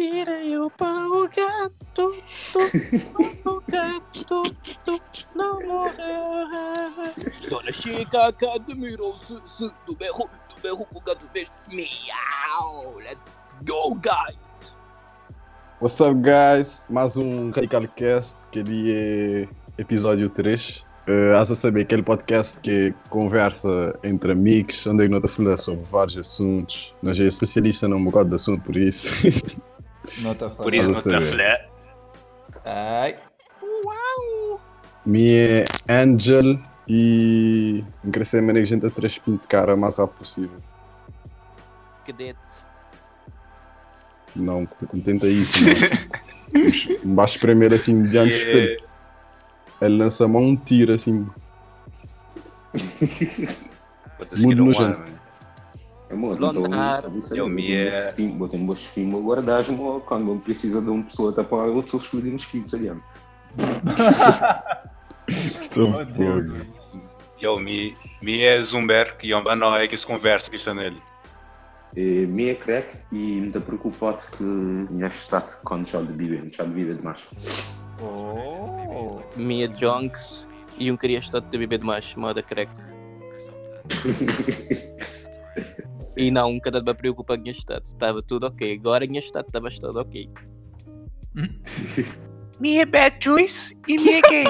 Tirei o pão, o gato, tu, o gato, tu, não morreu. Dona Chica que admirou-se se do berro, do berro que o gato fez. Miau, let's go, guys. What's up, guys? Mais um Radical Cast, que ele é episódio 3. Uh, a saber, aquele podcast que conversa entre amigos, onde nós falamos sobre vários assuntos. Nós é especialista num bocado de assunto, por isso. Nota Por isso não Estás a está saber. flé. Ai, Me é Angel e crescer a maneira que a gente a três pinto de cara o mais rápido possível. Cadete. Não, tenta isso, não. Baixo primeiro assim, diante do espelho. Ele lança a mão um tiro assim. Muito não nojento. É então, isso Eu aí, me botei é- um botei um bom filme, guardas quando não precisa de uma pessoa tapar outros seus filhos nos filhos, aliás. Tô oh Deus. Eu, mi, mi é Zumber, que eu não é que se conversa que está nele. E me é crack e me está preocupado que minha estado quando já de beber, já de beber demais. Oh. Minha Jonks e um queria estar de beber demais, moda crack. E não, cada me preocupa com o estado. Estava tudo ok. Agora o estado estava todo ok. É bad choice e mi é gay.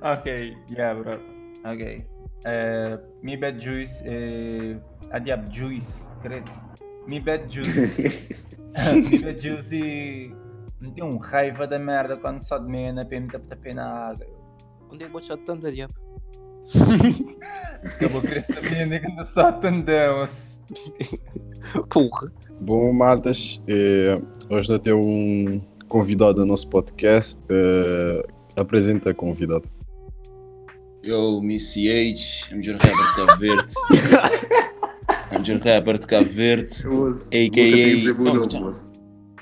ok, yeah, bro. Ok. Uh, mi bad juice. Uh, adiab juice, credo. Mi bad juice. mi bad juice e. Não tem um raiva da merda quando só de meia na PM tapa na água. Onde é que vou deixar tanta diabo? Acabou é que anda só tandão-se. Porra. Bom, Martas, eh, hoje nós temos um convidado no nosso podcast. eh, apresenta convidado. Yo, Missy H, MJ Rapper de Cabo Verde. MJ Rapper de Cabo Verde. AKA.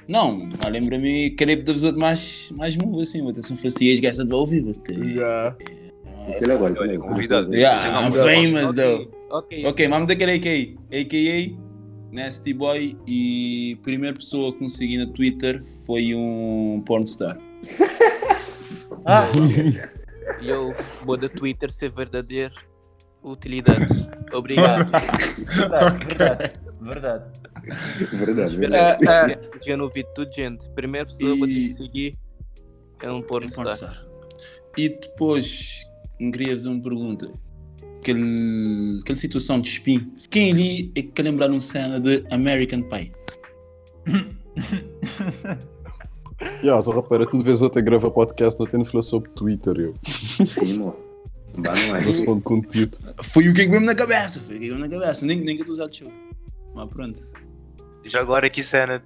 Não, mas lembra-me que ele é episódio mais, mais move assim, vou ter se um fosse H, gasta de ouvir, ter. Já. Aquele agora, Olha, também. convidado. Yeah, I'm famous though. Ok. Ok, vamos daquele AKA. AKA, Nasty Boy e primeira pessoa que me segui no Twitter foi um pornstar. Ah, Eu vou da Twitter ser verdadeiro. Utilidade. Obrigado. verdade, verdade. Verdade. Verdade, verdade. que esse podcast já não ouvi tudo, gente. Primeira pessoa que vou te E- seguir é um pornstar. Pornstar. E depois, me queria fazer uma pergunta. Aquele, aquela situação de spin. Quem ali é que lembrar uma cena de American Pie? Já, só rapaz, tu de vez outra grava podcast, não tendo falar sobre Twitter, eu. Sim, moço. Bah, não é. Conteúdo. Foi o que é que mesmo na cabeça, foi o que é mesmo na cabeça. Nem, nem que eu usar de show. Mas pronto. Já agora que cena.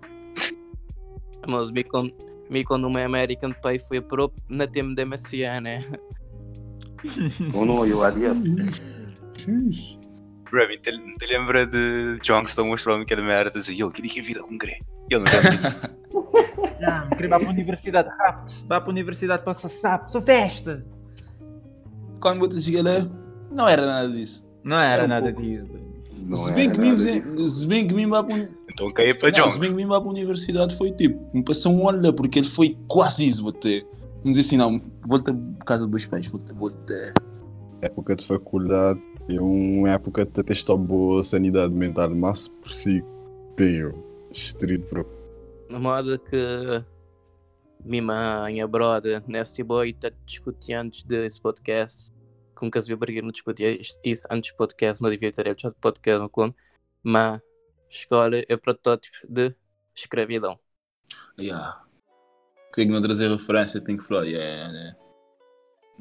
Mas me con me quando uma American Pie foi pro na tema da MSA, né? Ou não, eu adiante. Bro, me te, te lembra de Johnston mostrou-me aquela merda assim, eu queria que a vida com gré. Eu não lembro. Ah, me queria ir para a universidade rápido. Vá para a universidade para sapo. Sou festa. Quando eu cheguei lá, não era nada disso. Não era Era um nada pouco. disso. Não se bem que nada mim, disso. se bem que mim vá para então caí para Não, se bem que mim vá para a universidade foi tipo, me passou um ano lá, porque ele foi quase isso, vou Vamos dizer assim, não, volta para casa dos meus pais, volta, volta. Época de faculdade é uma época de testar boa sanidade mental, mas por si tenho. Estrito, bro. Na moda que minha mãe, a brother, Nasty Boy, tá discutindo antes desse podcast. Com que as eu não discutia isso antes do podcast, não devia ter feito podcast não com. Mas escola é protótipo de escravidão. Yeah. Quem não trazer referência Pink Floyd, yeah, yeah.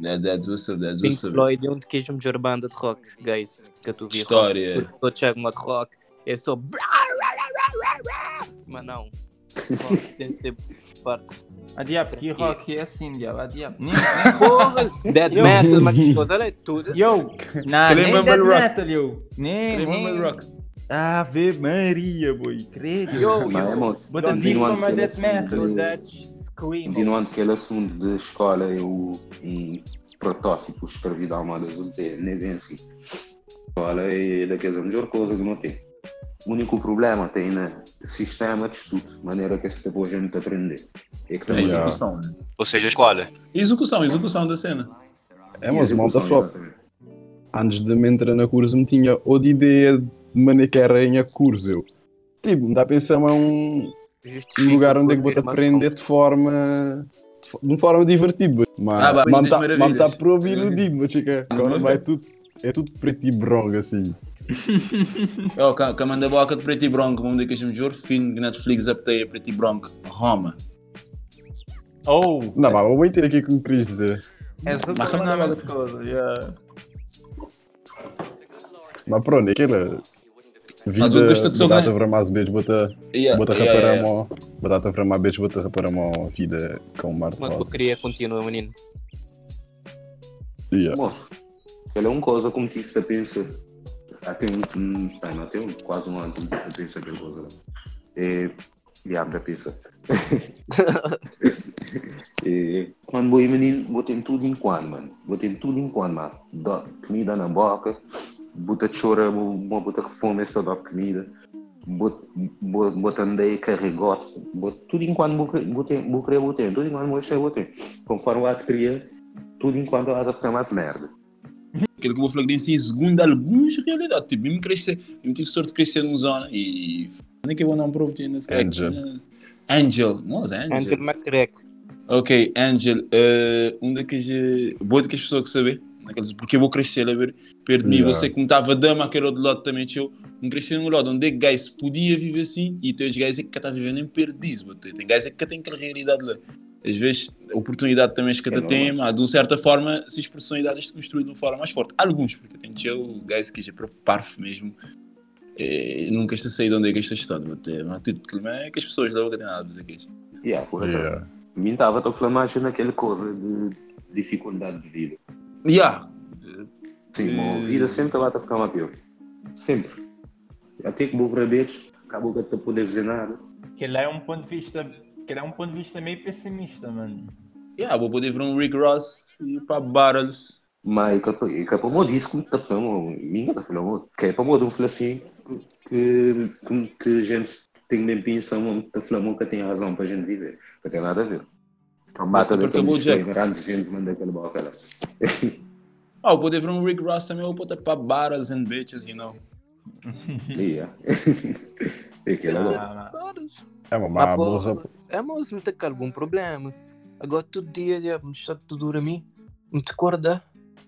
That, that's what's up, that's Pink what's. Floyd é um de que é a melhor banda de rock, guys, que tu vi. História. Porque todo chega de rock é só. Mas não. Rock tem de ser parte. A diabo, que rock é assim, diabo. A diabo. Nem, Porra! Dead metal, mas que coisa é tudo. nem, yo, não, Queria nem rock. metal, yo. Nem, nem. rock. Ave Maria, boy. Credo. Yo, Mas é, yo. moço. Bota Don't disso Continuando para aquele death metal. Yo, assunto de- Dutch Continuando aquele assunto de escola, eu em protótipo, dizer, nem bem assim. Escola é daquelas a melhor coisa que não tem. O único problema tem no sistema de estudo, maneira que esta boa gente aprender. É que É execução, né? Ou seja, a escola. Execução, execução da cena. É, mas malta só. exatamente. Antes de me entrar na curso, me tinha outra ideia de maneira que era em a curso. Eu. Tipo, me dá a pensar é um, um Justifica lugar onde é que vou-te aprender de forma. de fo- de uma forma divertida. Mas Ah, bah, está Maravilhas. para ouvir o dito, mas chica. Agora vai tudo. É tudo preto e branco assim. Oh, cá, cá manda boca de preto e branco, vamos dizer que é melhor filme que Netflix apteia preto e branco. Roma. Oh, Não, mas vou meter aqui o que me querias dizer. é não é as coisas. yeah. Mas pronto, é aquela. Mas eu gosto de só batata para mais beijos, bota. Yeah, Bota yeah, yeah. mão. Batata para mais beijos, bota rapar a mão. Vida com Marte Mas tu Rosa. queria continua, menino. Yeah. Moço, aquela é uma coisa como tive a pensar. Até um, um, bem, não, até um, quase um ano que tive a pensar aquela coisa. É, diabo da pensa. é, quando vou ir menino, vou ter tudo em quando, mano. Vou ter tudo em quando, mano. Dá comida na boca, bota chora, bota fome, só dá comida. Bot- bo- Botando aí carregote, tudo enquanto vou querer, querer, ter, tudo enquanto vou vou ter. Conforme o ato queria, tudo enquanto eu a ficar mais merda. Aquilo que eu vou falar que disse, segundo alguns, realidade. Tipo, mesmo crescer, eu tive sorte de crescer numa zona e. Nem que eu vou não provo ainda. Angel. Angel. Nossa, Angel. Angel McCrack. Ok, Angel, eh, um daqueles. eh, boa daqueles pessoas que saber. Naqueles, porque eu vou crescer, a ver? Perto de mim, Yeah. você como estava dama, aquele outro lado também, eu não cresci num lado onde é que guys podia viver assim e tem os guys é que está vivendo em perdiz, tem guys é que tem aquela realidade lá. Às vezes, a oportunidade também que É cada tem, mas de uma certa forma, se as personalidades se construem de uma forma mais forte. Alguns, porque tem eu, guys que já para parvo mesmo, eh, nunca está saído onde é que esta estado, mas tudo que é que as pessoas da boca têm nada a fazer com isso. Yeah, acaso. Yeah. Mim estava a falar mais naquele coisa de dificuldade de vida. Yeah. Sim, Eh. a vida sempre estava a ficar mais pior. Sempre. Até que para beijos, acabou que eu não poder dizer nada. Que ele é um ponto de vista, que ele é um ponto de vista meio pessimista, mano. Yeah, vou poder ver um Rick Ross e para Barrels. Mas que é para o disse como está falando, minha está falando, que é para o não falar assim, que, que, que a gente tem bem pensão, está falando que tem razão para a gente viver. Que tem nada a ver. Mata Porque o daquele Jack. disclaimer antes de gente mandar aquela boca lá. Ah, eu poder ver um Rick Ross também, eu vou para Barrels and Bitches, you know. Yeah. É é bom. Ah, É uma má borra. é mas me tem algum problema. Agora todo dia já me está tudo dormir. Me te acorda.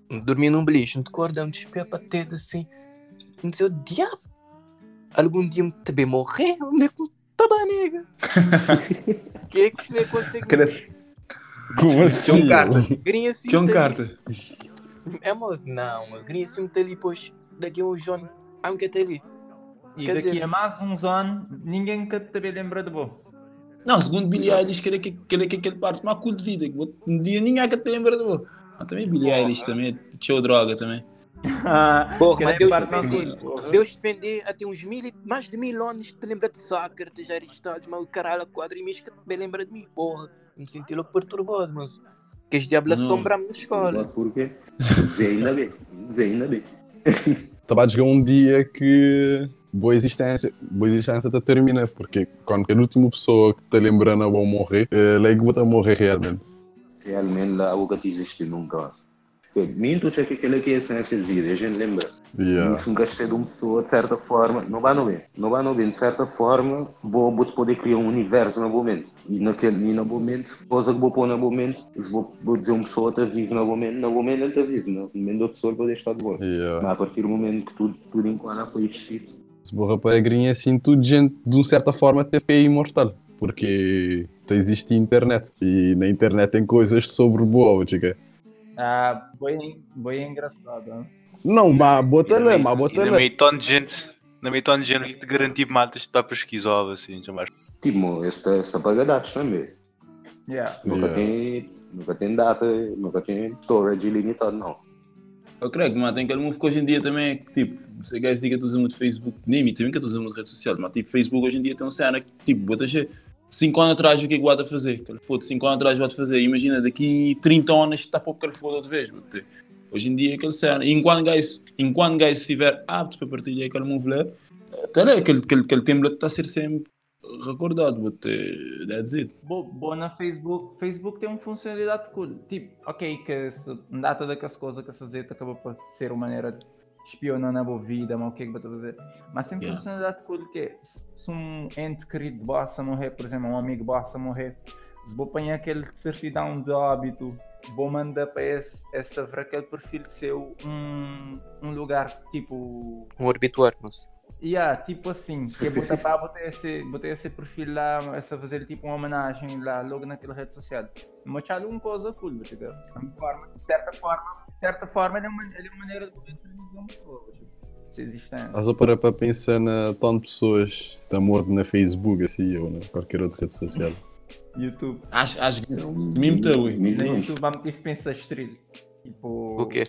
Me dormir num beliche, me te acorda, me despia para ter assim. Me dizer, diabo. Algum dia me também morrer? Onde é que me nega? O que é que te vai acontecer? Como assim? John Carter. Grinha. John tá ali. Carter. É, mas não, mas grinha assim tá ali, pois. Daqui a uns anos. Ah, que tá ali. E Quer daqui dizer- a mais uns anos, ninguém que te lembra de bom. Não, segundo Billie Eilish, que ele que ele que aquele parte mais cool de vida. que Um dia ninguém que te lembra de vou. Ah, também Billie Eilish, também, show droga também. Porra, Que mas Deus defender. porra. Deus defender até uns mil, e- mais de mil anos te lembra de Sócrates, Aristóteles, mas o caralho, quadro e que te lembra de mim, porra. Me senti logo perturbado, mas. Que as diabos Não. assombram-me na escola. Por quê? Dizer ainda bem. Ainda bem. Estava a chegar um dia que boa existência, boa existência te termina, porque quando a última pessoa que te lembrando vão morrer, é lá que vou morrer realmente. Realmente lá o que te existe nunca. Minto que aquele que é a essência de vida, a gente lembra. Yeah. Se um gastei de uma pessoa, de certa forma, não vai no bem. Não vai no bem, de certa forma, vou, vou poder criar um universo no momento. E naquele e no momento, coisa que vou pôr no momento, se vou, vou dizer uma pessoa está viva no momento, no momento ele está vivo, no momento da pessoa pode estar de boa. Yeah. Mas a partir do momento que tudo, tudo enquanto foi existido, Se borra para a grinha, assim, tudo gente, de uma certa forma, até é imortal. Porque te existe internet. E na internet tem coisas sobre boa, chica. Ah, bem, bem engraçado. Não, mas bota lá, E mas bota e lá. meio ton de gente, na meio de o que te garantir matas está pesquisava assim, jamais. tipo, esta, esta paga dados também. Yeah. Nunca, Yeah. tem, nunca tem data, nunca tem storage ilimitado, não. Eu creio que, mas tem aquele move que hoje em dia também é que, tipo, você guys diga que tu usa muito Facebook, nem mim também que tu usa muito rede social, mas tipo, Facebook hoje em dia tem uma cena que, tipo, bota 5 anos atrás o que é que o a fazer? Que ele foda 5 anos atrás vai fazer. Imagina, daqui 30 anos está para o que ele foda outra vez. bota. Hoje em dia é aquele cena. Enquanto guys, enquanto guys estiver apto para partilhar aquele move lá, Tá lá, aquele, aquele, aquele template está a ser sempre recordado, but uh, that's it. Bo- Boa na Facebook. Facebook tem uma funcionalidade cool. Tipo, ok, que se data daquelas coisas que a fazer acaba por ser uma maneira de espionar na boa vida, mas o que é que vai fazer? Mas tem Yeah. funcionalidade cool que é, se um ente querido bossa morrer, por exemplo, um amigo bossa morrer, se vou apanhar aquele certidão de óbito, vou mandar para esse, essa, para aquele perfil seu um, um lugar tipo Um obituário, mas. Yeah, tipo assim, que é botar para botar esse, botar esse perfil lá, essa fazer tipo uma homenagem lá, logo naquela rede social. Mostrar alguma coisa cool, tá ligado? De uma forma, de certa forma, de certa forma, ele é uma, ele é uma maneira de poder transmitir uma pessoa, tipo, se existência. Estás a parar para pensar na tanto de pessoas que estão morto na Facebook, assim, ou na qualquer outra rede social. YouTube. Acho, acho que É um- Mimo tá, ui. Na. YouTube ter que pensar estrilho. Tipo. O quê?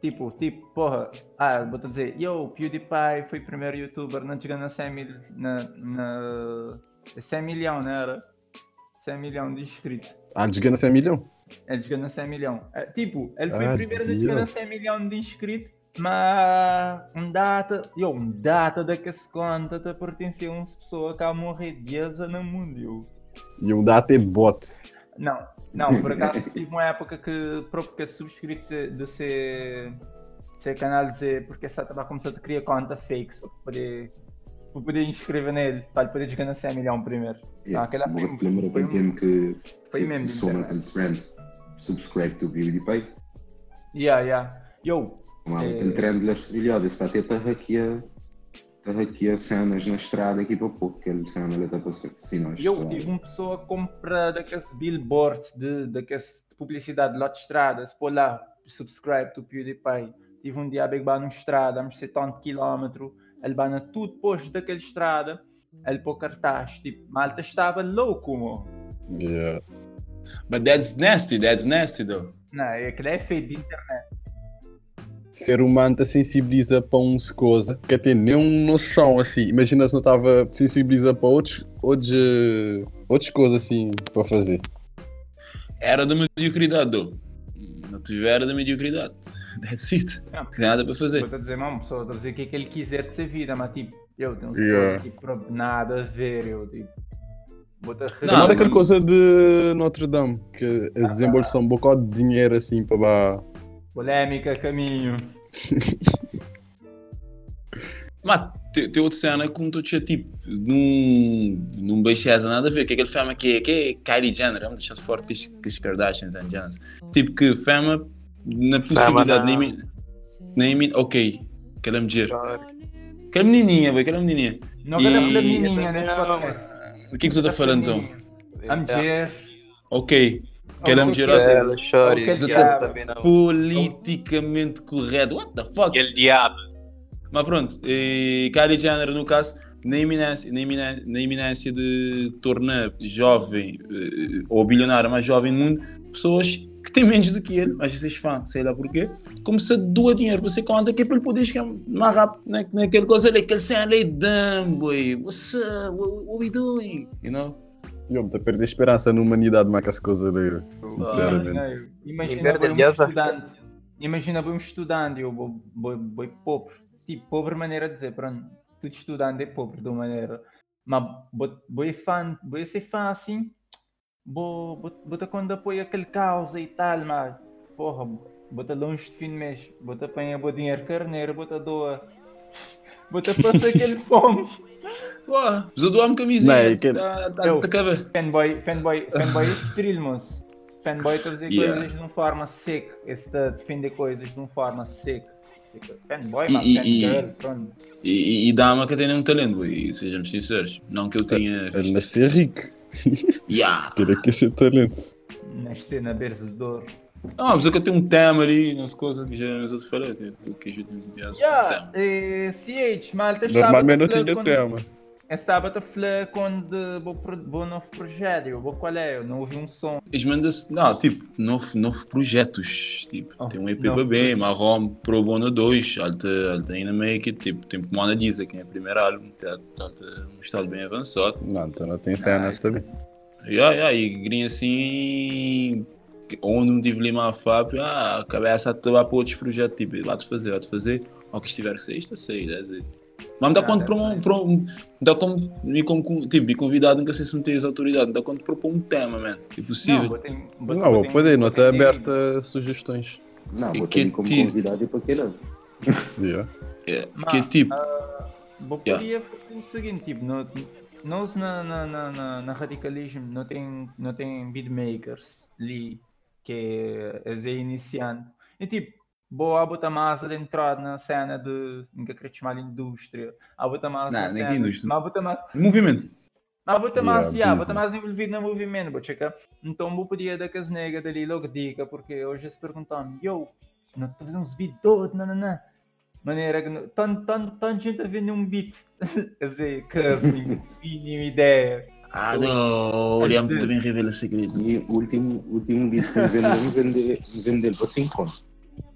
Tipo, tipo, porra, ah, vou te dizer, yo, PewDiePie foi o primeiro youtuber não chegando a 100 mil, na, na 100 milhão, não era? 100 milhão de inscritos. Ah, desgana 100 milhão? Ele chegou a 100 milhão. É, tipo, ele foi Ah, o primeiro a Deus. chegar a 100 milhão de inscritos, mas um data, yo, um data daquelas contas te pertencia a uma pessoa que a morrer de asa no mundo, yo. E um dá até bot. Não, não, por acaso tive uma época que próprio que subscrito de, ser, de ser canal Z, porque essa estava começando a criar conta fake só para poder, para poder inscrever nele, para poder chegar a 100 milhão primeiro. Yeah, aquela vou foi- aquele tempo que Foi que mesmo. internet. naquele trend subscribe to PewDiePie. Yeah, yeah. Yo, É. aquele trend das trilhadas está até a hackear a hackear cenas na estrada aqui para pouco, aquele cena ele está a passar sinais. Eu tive uma pessoa que compra daqueles billboard de, daqueles de publicidade lá de estrada, se pôr lá, subscribe to PewDiePie. Tive um dia a beber numa estrada, vamos ser tanto quilómetro, ele bana tudo posto daquela estrada, ele pôr cartaz, tipo, malta estava louco, mo. Yeah. But that's nasty, that's nasty though. Não, é aquilo é feito de internet. Ser humano te sensibiliza para uns coisas que tem nenhuma noção assim. Imagina se não estava sensibiliza para outros, outros, outras coisas assim para fazer. Era da mediocridade, though. Não tive era da mediocridade. That's it. Ah. Não tem nada para fazer. Vou-te dizer, uma pessoa está a dizer o que é que ele quiser de ser vida, mas tipo, eu tenho um Yeah. tipo, nada a ver, eu tipo. Não, Não, arrebentar. é daquela coisa de Notre Dame, que eles desembolsam um bocado de dinheiro assim para lá. Polêmica, caminho. Mas tem, tem outra cena que tu tinha tipo, num, num beixeza nada a ver. Que aquele fama que é, que é Kylie Jenner, vamos deixar forte que as, que as Kardashians and Jenners. Tipo que fama na possibilidade, não. nem, nem, mi- ok, aquela mulher. Aquela menininha, vai, aquela menininha. Não quero E- falar menininha nesse podcast. O que é que você está falando então? A mulher. Ok, Oh, e diabo. ela também não. politicamente correto. What the fuck? Aquele diabo. Mas pronto, e Kylie Jenner, no caso, na iminência, na iminência, na iminência de tornar jovem eh, ou bilionário mais jovem no mundo pessoas que têm menos do que ele, mas vocês fãs, sei lá porquê, como se doa dinheiro para você conta que é para ele poder chegar mais rápido na, naquele coisa ali, aquele cena ali, dumb, boy, what's up, what, what we doing, you know? Eu me a perder esperança na humanidade mais que as coisas ali. Sinceramente. Imagina, imagina um estudante. Imagina bem um estudante, eu vou pobre. Tipo, pobre maneira de dizer, pronto, tudo estudante é pobre de uma maneira. Mas vou, vou, fã, vou ser fã assim, ter quando apoio aquele causa e tal, mas porra, estar longe de fim de mês, vou estar apanhar o dinheiro carneiro, estar doa, vou estar passar aquele fome. Porra, precisa doar-me camisinha, Não, é que- Eu- tá caber. Fanboy, fanboy, fanboy é moço. Fanboy está a dizer Yeah. coisas de uma forma seca. Esse está a defender coisas de uma forma seca. Fanboy, E- mas e- e- fangirl, pronto. E, e, e dá-me que tem um talento, boy, sejamos sinceros. Não que eu tenha Ele visto. nascer rico. Yeah. Queria que esse talento. Nascer na berça de dor. Não, mas eu que tenho um tema ali, nas coisas que já eu te falei, que o que já um Yeah, eh, CH, malta, estava Normalmente não tinha tema. Estava a falar quando pro vou novo projeto, eu vou qual é, eu não ouvi um som. Eles mandam-se, não, tipo, novo, novo projetos, tipo, Oh, tem um EP bem, Marrom Pro Bono 2, alta, alta ainda make it, tipo, tem como Ana Diza, que é o primeiro álbum, tá, tá, tá um estado bem avançado. Não, então não tem cenas Nice. também. Yeah, yeah, e grinha assim, que- onde não tive lima a Fábio, ah, a cabeça a tomar para outros projetos, tipo, vai-te fazer, vai-te fazer, ao que estiver que ser, isto a sair, é dizer. Mas me dá Ah, conta para um, para um. Dá como. Me como tipo, me convidado, nunca sei se não tens autoridade. Dá conta de propor um tema, man. É possível. Não, vou poder, não está aberta a sugestões. Não, vou ter como tipo? convidado e para que não. Yeah. É, Mas, que tipo. vou Yeah. podia fazer o seguinte, tipo, no- nós na, na, na, na, na radicalismo não tem, não tem beatmakers ali que é, é iniciante. E tipo, boa botar mais de entrada na cena de, nunca queria chamar de indústria, a botar mais Não, na nem cena, indústria. mas botar mais, Movimento. mas botar Yeah, mais, yeah, botar business. mais envolvido no movimento, vou checar. Então vou podia dar com as negas dali logo dica, porque hoje se perguntam, yo, não estou fazendo uns não, não, não. Maneira que tanto gente a vender um beat. Quer dizer, que assim, mínima ideia. Ah, não. O Liam Antes de- também revela segredo. E o último, último beat que vendeu, vender, vender para 5 contos.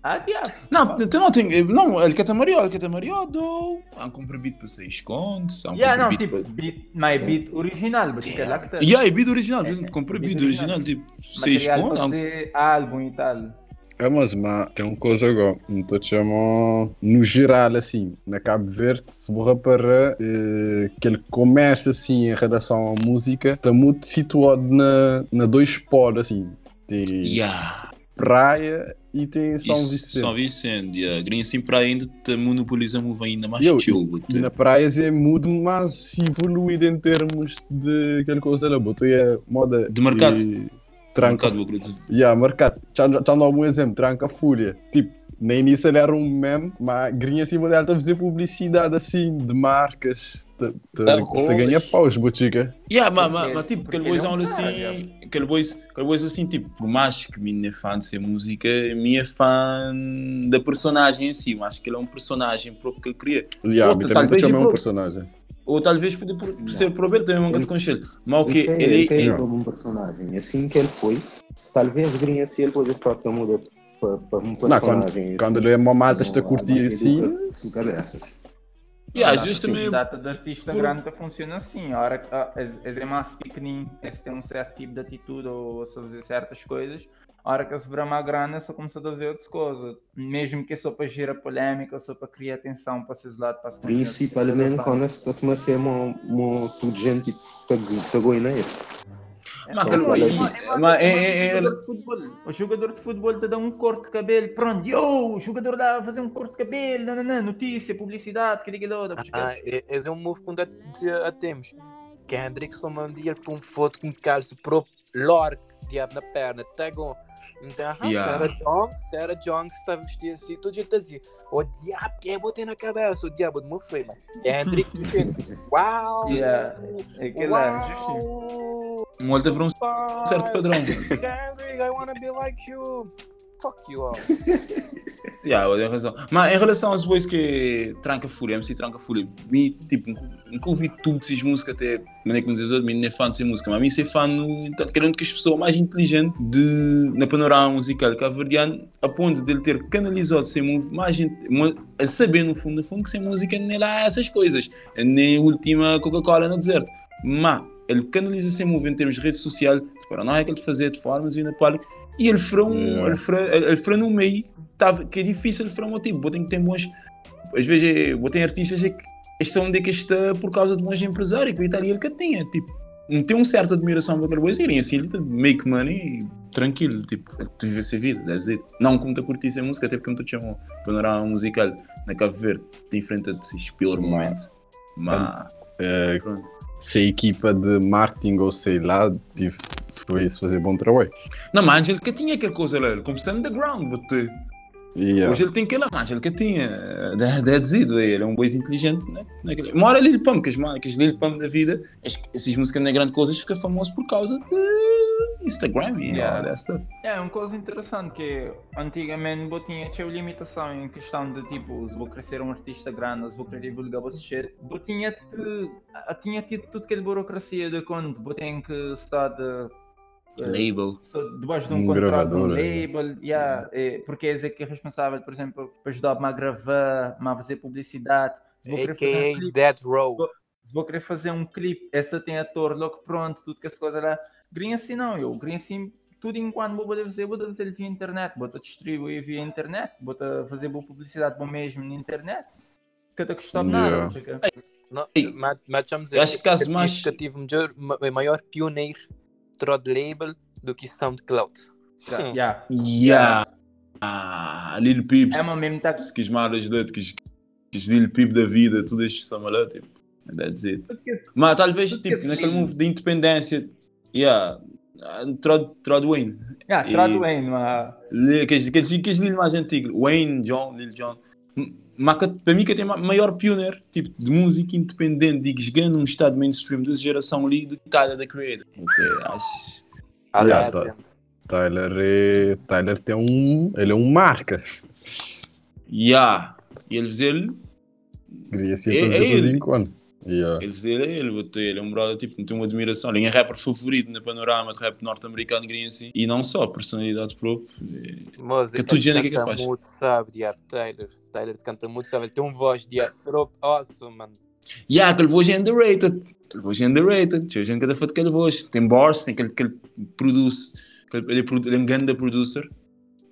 Ah, diabo. Não, tu não tem. Não, ele catamario, ele catamario, do. Há um compra beat para 6 contos. Um Yeah, não, beat tipo, beat, my beat original, mas que é lá que tá. Yeah, é beat original, É, compra beat beat original. original, tipo, 6 Material contos. fazer álbum e tal. É, mas, mas tem uma coisa agora, estou a chamar no geral, assim, na Cabo Verde, se vou reparar, eh, aquele comércio, assim, em relação à música, está muito situado na, na dois polos, assim, tem Yeah. praia e tem São Isso, Vicente. São Vicente, yeah. Grinha assim para ainda te monopoliza muito ainda mais eu- chill. E na praia é muito mais evoluído em termos de aquela coisa lá, botou a moda De mercado. e Tranca, Mercado, vou dizer. yeah, mercado. Já já dá um exemplo, tranca fúria. Tipo, no início ele era um meme, mas grinha acima dela está a fazer publicidade assim, de marcas. Está Arroz. a ganhar paus, botica. Yeah, mas, mas tipo, aquele boys é um assim, aquele boys, aquele boys assim, tipo, por mais que é fã de ser música, é fã da personagem em si, mas acho que ele é um personagem próprio que ele cria. Yeah, Outra, também e um personagem. Ou talvez por, por Não. ser por ele também é um grande conselho. Mas o que é- ele, isso é ele, como um personagem. Assim que ele foi, talvez grinha se ele estar a mudar para, para um Não, personagem. quando, quando ele é uma mata, está a curtir assim. Cabeças. e às Data- vezes também, Data de artista por- grande funciona assim. A hora que é mais pequenino, é se tem um certo tipo de atitude ou se fazer certas coisas. A hora que se virar uma grana, só começa a fazer outras coisas. Mesmo que é só para gerar polêmica, só para criar atenção para esses lados. Para se continuar a se Principalmente quando se está a uma tudo gente que está goiando ele. É Mas é é é é- é- é-. O jogador de futebol te dá um corte de cabelo, pronto, yo, o jogador lá a fazer um corte de cabelo, não, não, não, notícia, publicidade, que liga lá, Ah, esse é um move que ainda a temos. Kendrick só manda para um foto com calça pro Lork, diabo na perna, tagou. Então, ah, Yeah. Sarah Jones, Sarah Jones está vestida assim, todo jeito assim. O diabo que eu botei na cabeça, o diabo de meu feio. Kendrick, tu chega. Uau! Yeah. É que lá, Uau! um olho para um certo padrão. Kendrick, I wanna be like you. Fuck you all. Yeah, tem razão. Mas em relação aos boys que tranca fúria, MC tranca fúria, me, tipo, nunca ouvi tudo essas músicas até, como diz mim não é fã de música, mas mim ser fã então, querendo que as pessoas mais inteligentes de, na panorama musical cabo-verdiano, a ponto de ele ter canalizado ser move, mais gente, a saber no fundo, no fundo, que sem música nem lá essas coisas, nem a última Coca-Cola no deserto. Mas ele canaliza ser move em termos de rede social, para não é que ele fazia de formas e na palco, e ele fará um, Yeah. ele fará, ele, no meio tava, que é difícil ele um tipo, tem que ter bons, às vezes, é, tem artistas é que estão onde é que está por causa de bons empresários, que o Itália ele que tinha, tipo, não tem uma certa admiração para aquele irem assim, ele make money tranquilo, tipo, vive essa vida, deve dizer, não como te curtir essa música, até porque me te chamou panorama musical na Cabo Verde, te enfrenta esse pior momento, mas, Eh, pronto. se a equipa de marketing ou sei lá, tive, foi isso fazer bom trabalho. Não, mas ele que tinha aquela coisa lá, ele começou underground, but, Yeah. Hoje ele tem aquela mais, ele que tinha, de, de dizido, ele é um boiz inteligente, né? Naquele- Uma hora Lil Pump, que as, ma- que as Lil Pump da vida, as- essas músicas não é grande coisa, fica famoso por causa de Instagram e Yeah. all that stuff. É, uma coisa interessante que antigamente eu tinha, tinha limitação em questão de tipo, se vou crescer um artista grande, se vou querer divulgar o shit, eu tinha, tinha tido tudo aquela burocracia de quando eu tenho que estar de eh, Label. de um, Um contrato um é. label, yeah, é, porque é que é responsável, por exemplo, para ajudar-me a gravar, a fazer publicidade. Se vou querer fazer um A.K.A. clipe, Death Row. se vou querer fazer um clipe, essa tem ator logo pronto, tudo que essa coisa lá. Green assim não, eu green assim, tudo enquanto vou poder fazer, vou poder fazer via internet, vou distribuir via internet, vou fazer boa publicidade bom mesmo na internet. que te gostou Yeah. nada. Não, mas, mas vamos eu acho que caso tive- mais- que eu tive maior, ma- maior pioneiro trod label do que SoundCloud. Hum. Yeah. Yeah. Ah, Lil Peep, É uma mesmo tá que os malas de que os- Lil Peep da vida, tudo estes são lá, tipo. That's it. Mas talvez, tipo, naquele move de independência, yeah, ah, Trod, Trod Wayne. Yeah, E- trado bem, mas Lil- Aqueles mais antigos, Wayne, John, Lil John. Para mim que tem ma- maior pioneiro tipo, de música independente, digo, ganhando um estado mainstream dessa geração ali do que Tyler, the Creator. Então, acho... A Yeah, legend. Tyler é. Tyler tem um. Ele é um marca. Yeah. E eles, ele, Queria É- sempre é tudo ele. em quando. Yeah. eles, ele, é ele, botou ele, é um brother, tipo, tem uma admiração. Ele é um rapper favorito no panorama de rap norte-americano, assim. E não só, personalidade própria. Mas Que ele tudo gênero que é que canta faz? muito, sabe, diabo, Tyler. Tyler canta muito, sabe, ele tem uma voz de trop awesome, mano. Yeah, aquele voz é underrated. Aquele voz é underrated. Tinha gente que cada foto aquele voz. Tem bars, tem aquele que ele produz. Ele, é produ- ele é um grande producer.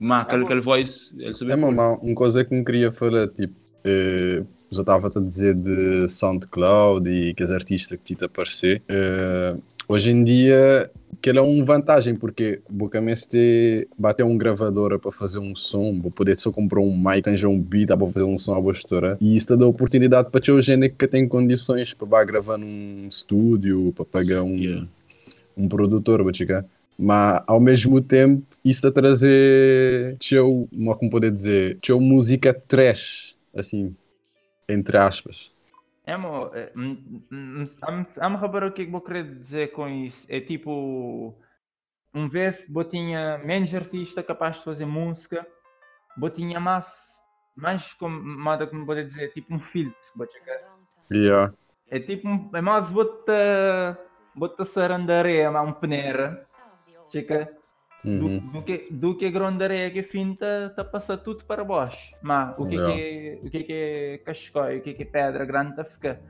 Mas aquele, aquele voice, ele sabe. É uma, uma coisa que me queria falar, tipo, eh, já estava a dizer de SoundCloud e que as artistas que te aparecer. eh, hoje em dia, que ele é uma vantagem, porque basicamente te bater um gravadora para fazer um som, vou poder só comprar um mic, arranjar um beat, para fazer um som à postura. E isso te dá oportunidade para ter o gente que tem condições para gravar num estúdio, para pagar um, Yeah. um produtor, vou chegar. Mas ao mesmo tempo, isso a trazer teu, como poder dizer, teu música trash, assim, entre aspas. É, mo, é, hum, hum, vamos vamos reparar o que é que vou querer dizer com isso. É tipo, um vez eu tinha menos artista capaz de fazer música, eu tinha mais, mais como, modo como poder dizer, tipo um filtro. Yeah. É tipo, é mais bota, bota sarandareia, um peneira, checa, Uhum. do que, do que a grande areia que finta, tá passa tudo para baixo. Mas o que, Yeah. que é, o que que é cascói, o que que é pedra grande tá fica.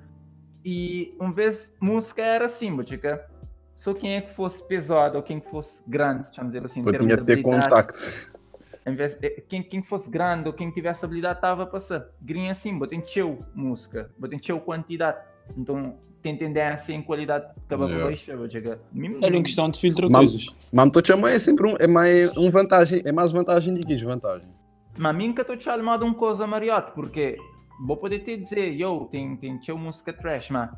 E uma vez música era assim, botica. Só quem é que fosse pesado ou quem que fosse grande, vamos dizer assim, tinha de ter contacto. vez, eh, quem, quem fosse grande ou quem tivesse habilidade estava a passar. Grinha assim, botem teu música, botem teu quantidade. Então tem tendência em qualidade acaba por Yeah. baixar, botica. Mesmo- Era em questão de filtrar Mas- coisas. Mas me chamar é sempre um, é mais um vantagem, é mais vantagem do que desvantagem. Mas mim que estou te chamando uma coisa mariote, porque vou poder te dizer, yo, tem, tem teu música trash, mas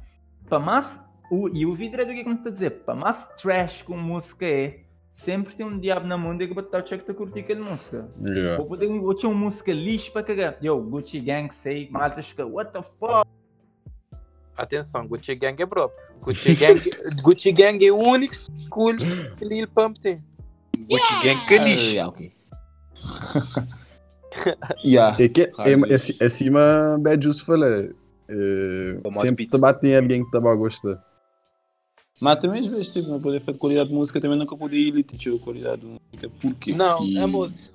para mais, o, e o vidro é do que eu estou a dizer, para mais trash com música é, sempre tem um diabo na mão de que botar o check de curtir aquela música. Yeah. Vou poder, eu tinha uma música lixo para cagar, yo, Gucci Gang, sei, malta, what the fuck? Atenção, Gucci Gang é próprio. Gucci Gang, Gucci Gang é o único cool que Lil Pump tem. Gucci Gang que lixo. Ah, ok. yeah. É que é, é, é, acima Bad Juice O modo sempre te bate em alguém que estava a gostar. Mas também às vezes, tipo, não poder fazer qualidade de música, também nunca poder ir tipo, qualidade de música. Porquê? Não, que... é moço.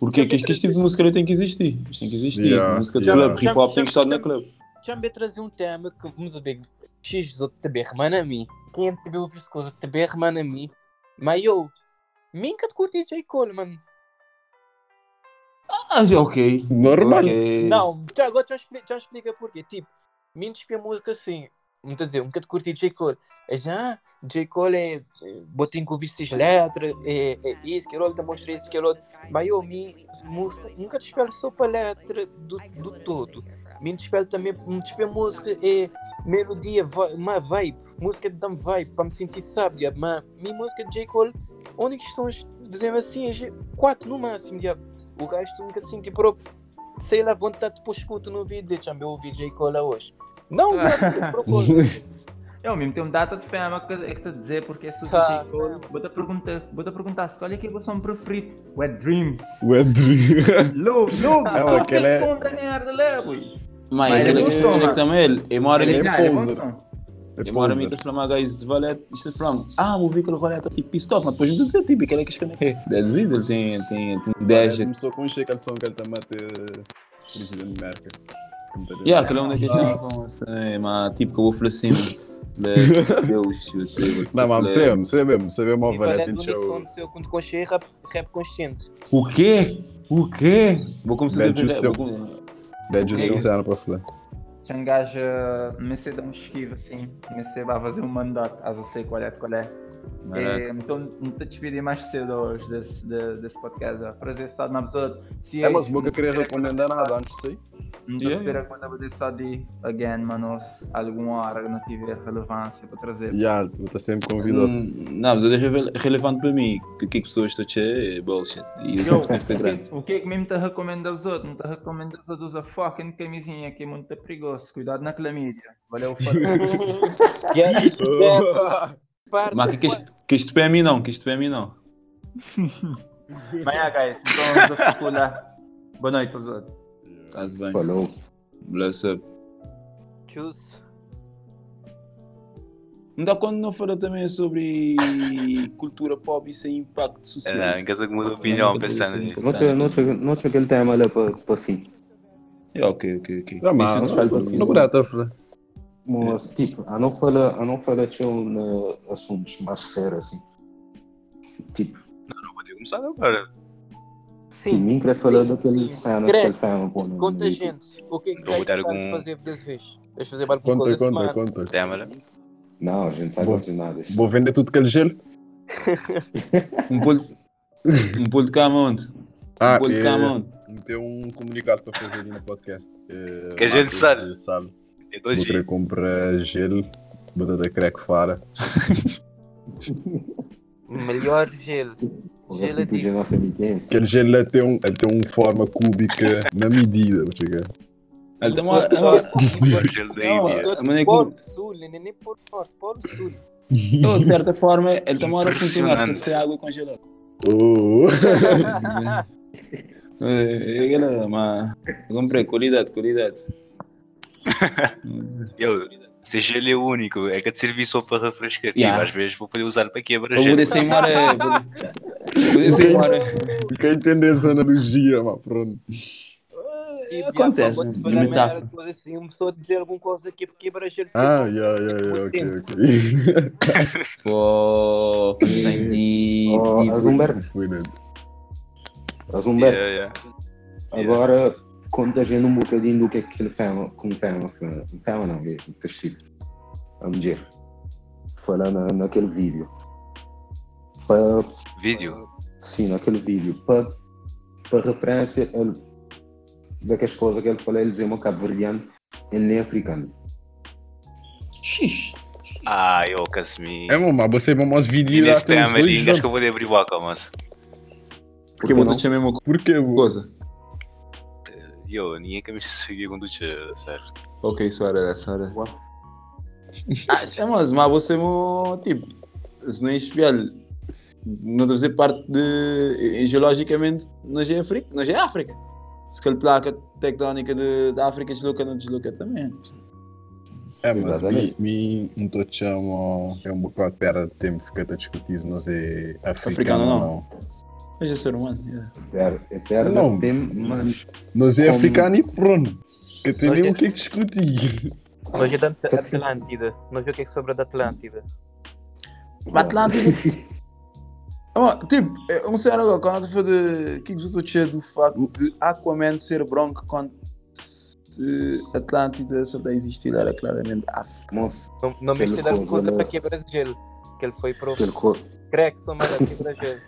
Porque é que este tipo de música tem que existir. Isto tem que existir. Yeah, música de yeah. clube, hip hop tem que estar na clube. Deixa-me trazer um tema que vamos ver. X dos outros também remana a mim. Quem também ouve as coisas também remana a mim. Mas eu, que te curti J. Cole, mano. Ah, ok. Normal. Ok. Não, já, agora já explica, já explica porquê. Tipo, mim despia a música assim. A dizer, um bocado curti J. Cole. É já, J. Cole é. é, Botei com ouvir essas letras, é, é isso, que outro, demonstrei isso, que outro. Mas eu, mim, música, nunca te espero só para letra do, do todo. Te espero também, me espero música é melodia, uma vibe. Música de dar vibe, para me sentir sábia. Mas minha música de J. Cole, únicas questões de fazer assim, é quatro no máximo, diabo. O resto nunca te senti próprio sei lá, vontade de pôr escuta no vídeo dizer, também ouvi J. Cole hoje. Não, propósito. Eu mesmo tenho um data de fama que é que te dizer porque é Tá. Cole. Vou-te perguntar, vou-te perguntar se qual é que é o som preferido. Wet Dreams. O Adri. Logo, logo, É, só aquele aquele é- som da merda boy. Mas Mas aquele ele que é mano. também, ele. Eu moro é é é poser. som. Eu moro ali, estou a falar, guys, de valete. Isto é para Ah, o ele rolê está tipo pissed off, mas depois não dizer tipo, aquele que escreve. Dizer, ele tem, tem, tem 10. Começou com um cheque de som que ele está a bater presidente de América. Yeah, aquele é um daqueles que falam assim, mas tipo que eu vou falar assim. Deus, eu sei. Não, mas você mesmo, você mesmo, você mesmo ao em show. seu quando consciente, rap, rap consciente. O quê? O quê? Vou começar a com- Bad Juice tem um cena para falar. tinha um gajo, comecei a dar um esquivo assim, comecei a fazer um mandato, as eu sei qual é, qual é. É, então, não te despedir mais cedo hoje desse, de- desse podcast. É um prazer estar no episódio. Se É, mas nunca queria recomendar nada antes disso aí. Não Yeah, estou a recomendar poder só de again, mano, se alguma hora que não tiver relevância para trazer. Já, vou estar sempre convidado. Hum, Não, mas é rele- relevante para mim. Que que pessoas estão a dizer é bullshit. E Yo, eu o que é que mesmo te recomenda aos outros? Não te recomenda aos outros usar fucking camisinha que é muito perigoso. Cuidado na clamídia. Valeu, Parte Mas que isto, que isto para mim não, que isto para mim não. É, guys, então. Boa noite outros. Estás bem. Falou. Bless up. Tchus. Ainda quando não fala também sobre cultura pop e sem impacto social. É, em casa que muda de opinião pensando nisso. Não não não tinha aquele tema lá para para fim. É, ok, ok, ok. Não, mas não nos faz para Mas, tipo, a não falar, a não falar de um, assuntos mais sérios, assim. Tipo, Não vou ter que começar agora. sim, mim queria falar sim, daquele sim. fan, fan, Conta no- gente. O que é que vou vais algum- fazer dessa vez? Vais fazer alguma Conta, coisa conta, conta. Né? Não, a gente sabe Boa. de nada. Vou vender tudo aquele gelo. Um bolo, um bolo de camonte. Ah, um bolo de é, camonte. meteu um comunicado para fazer ali no podcast. É, Que a gente sabe. sabe. É Vou dois querer comprar gelo, batata crack fara. Melhor gelo. O resto tudo já não sei de quem. Aquele gelo é tem, um, é tem uma forma cúbica na medida, vou chegar. Ele tem uma. é uma- O gelo da Índia. Polo Sul, nem nem por norte, Polo Sul. Então, de certa forma, ele tem uma hora a funcionar sem ser água congelada. Oh. É, é aquela, mas. eu Comprei, qualidade, qualidade. Eu, se gelo é o único, é que é de servir só para refrescar. E Yeah. às vezes vou poder usar para quebrar Eu vou gelo. descer em maré. Vou vou descer em maré. Quem entende essa analogia, mas pronto. Acontece, já, né? vou-te falar Metáfora. uma coisa assim, uma pessoa dizer alguma coisa que quebra gelo. Ah, tipo, yeah, yeah, yeah, ok, ok. Pô, Oh, Foi, né? as Humberto, Yeah, yeah. agora conta a gente um bocadinho do que é que ele fama, como fama, fama não, é o castigo. Vamos dizer, falar na, naquele vídeo. Para, Vídeo. sim, naquele vídeo, para, para referência, ele, daquelas coisas que ele falou, ele dizia uma cabo-verdiano, ele nem é africano. Xixi. Ah, eu, Casimir. É, mas você vamos aos vídeos nesse tem uns tema acho que eu vou abrir boca, mas. Porque não? eu te chamei uma Por coisa. Eu, ninguém que me seguir quando te certo? Ok, Sora, Sora. What? Ah, é, mas, mas você, mo, tipo, se não é espelho, não deve ser parte de. Geologicamente, nós é África. Nós é África. Se aquela placa tectónica de, da África desloca, não desloca também. É, mas Exatamente. mi, mi, um tô chamo, é um bocado terra de tempo que está discutido, nós é africano, Africano, não. não. Mas é ser humano. yeah. É pera Não. tempo, mas Nós é Como- africano e pronto. Que tem Nós nem é- o que é que discutir. Nós é da At- Atlântida. Nós é o que é que sobra da Atlântida. Atlântida. Oh, tipo, eu não sei agora, quando eu de. O que que eu estou cheio do facto de Aquaman ser branco quando se Atlântida só está a existir, era claramente África. moço, Não, não me Pelo ensinaram fogo, coisa para quebrar gelo. Que ele foi pro cor, crack, só mais quebrar gelo.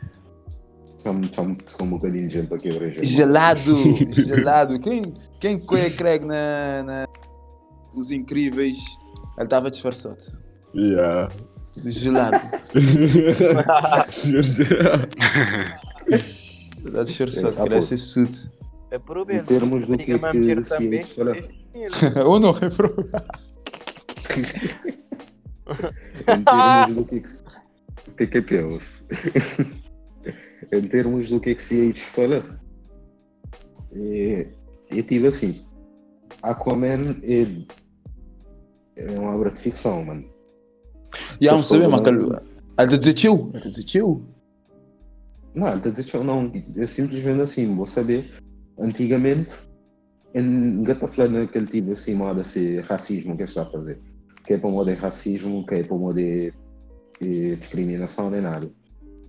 Chama, chama, chama um bocadinho de gente para quebrar gelo. Gelado, gelado. Quem, quem conhece Craig na, na, Os Incríveis? Ele estava disfarçado. Yeah. Gelado. Senhor geral. Está disfarçado, Tá queria bom. ser suit. É problema. Em termos do que é a que também. é Ou não, é problema. Em termos do que é o que é que é pior? Em termos do que é que se aí fala, é, eu tive assim, Aquaman é, é uma obra de ficção, mano. E há um saber, mas ele ele desistiu. Ele desistiu. Não, ele dizer, não, é simplesmente assim, vou saber, antigamente, em gata falando naquele tipo assim, modo assim, racismo que ele está a fazer. Que é para modo de racismo, que é para modo de eh, discriminação, nem nada.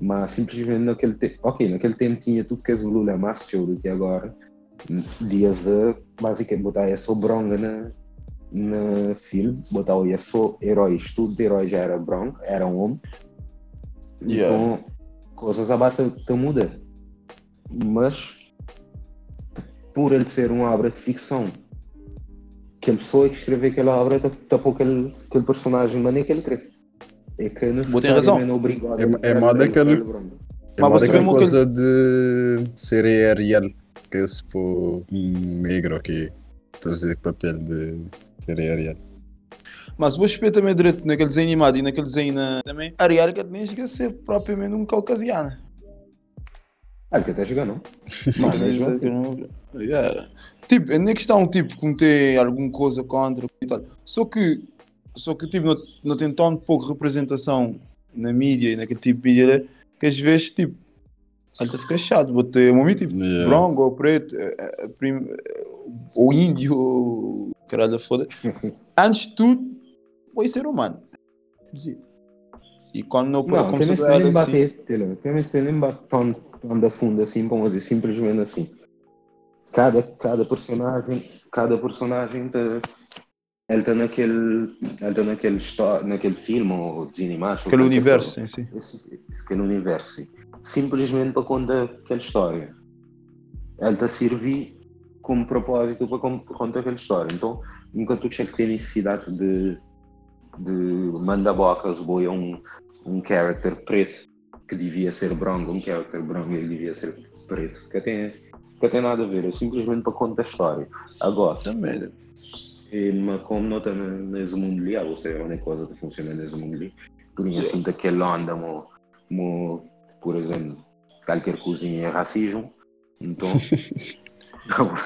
Mas simplesmente naquele tempo, ok, naquele tempo tinha tudo que é Lula mais show do que agora. Dias a, basicamente, botar essa bronca na, no filme, botar o só heróis, tudo de heróis já era branco, era um homem. Yeah. Então, coisas abatem te muda. Mas, por ele ser uma obra de ficção, aquela pessoa que escreveu aquela obra tapou aquele, aquele personagem de maneira que ele crê. É que razão. necessariamente obrigado. É- é moda que ele-. É você vê uma coisa de ser Ariel, que é tipo um negro aqui. Estou a dizer papel de ser Ariel. Mas vou esperar também direito naquele desenho animado e naquele desenho na... também. A Ariarca nem chega a ser propriamente um caucasiano. Ah, que até chegar, não? Mas, Mas, mas, yeah. Tipo, é nem questão tipo que tem alguma coisa contra e tal. Só que, só que tipo, não, não tem tão pouca representação na mídia e naquele tipo de mídia que às vezes tipo, ele fica chato. Vou ter um momento tipo, Yeah. branco ou preto, eh, eh, prim- ou índio, ou caralho foda. Antes de tudo, foi ser humano. E quando não considerar nem assim. bater, Tele, que bate tão, tão da fundo assim, vamos dizer, simplesmente assim. Cada, cada personagem, cada personagem tá, ele está naquele, ele tá naquele, naquele filme ou desenho animado, ou Aquele universo em si. Aquele universo, sim. simplesmente para contar aquela história. Ele está a servir como propósito para con- para contar aquela história. Então, enquanto tu chega a ter necessidade de, de mandar bocas, boi a um, um character preto que devia ser branco, um character branco ele devia ser preto, que tem, que tem nada a ver, é simplesmente para contar a história. Agora, Também. Como não está nesse mundo ali, ou seja, a única coisa que funciona nesse mundo ali, por assim daquele onda, mo, mo, por exemplo, qualquer cozinha é racismo, então.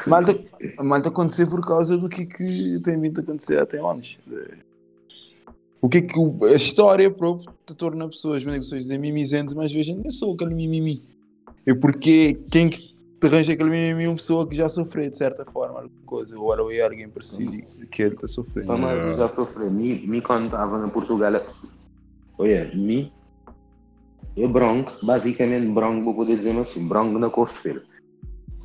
Malta, malta acontecer por causa do que, que tem vindo a acontecer até antes. O que é que o- a história própria te torna pessoas, mas pessoas dizem mimizento, mas vejam, não sou aquele mimimi. É porque quem que te arranja aquele mimimi uma pessoa que já sofreu de certa forma alguma coisa, ou era alguém parecido que ele está sofrendo. Mas já sofri. Me, me quando estava na Portugal, olha, me, é branco, basicamente branco, vou poder dizer assim, branco na de pele.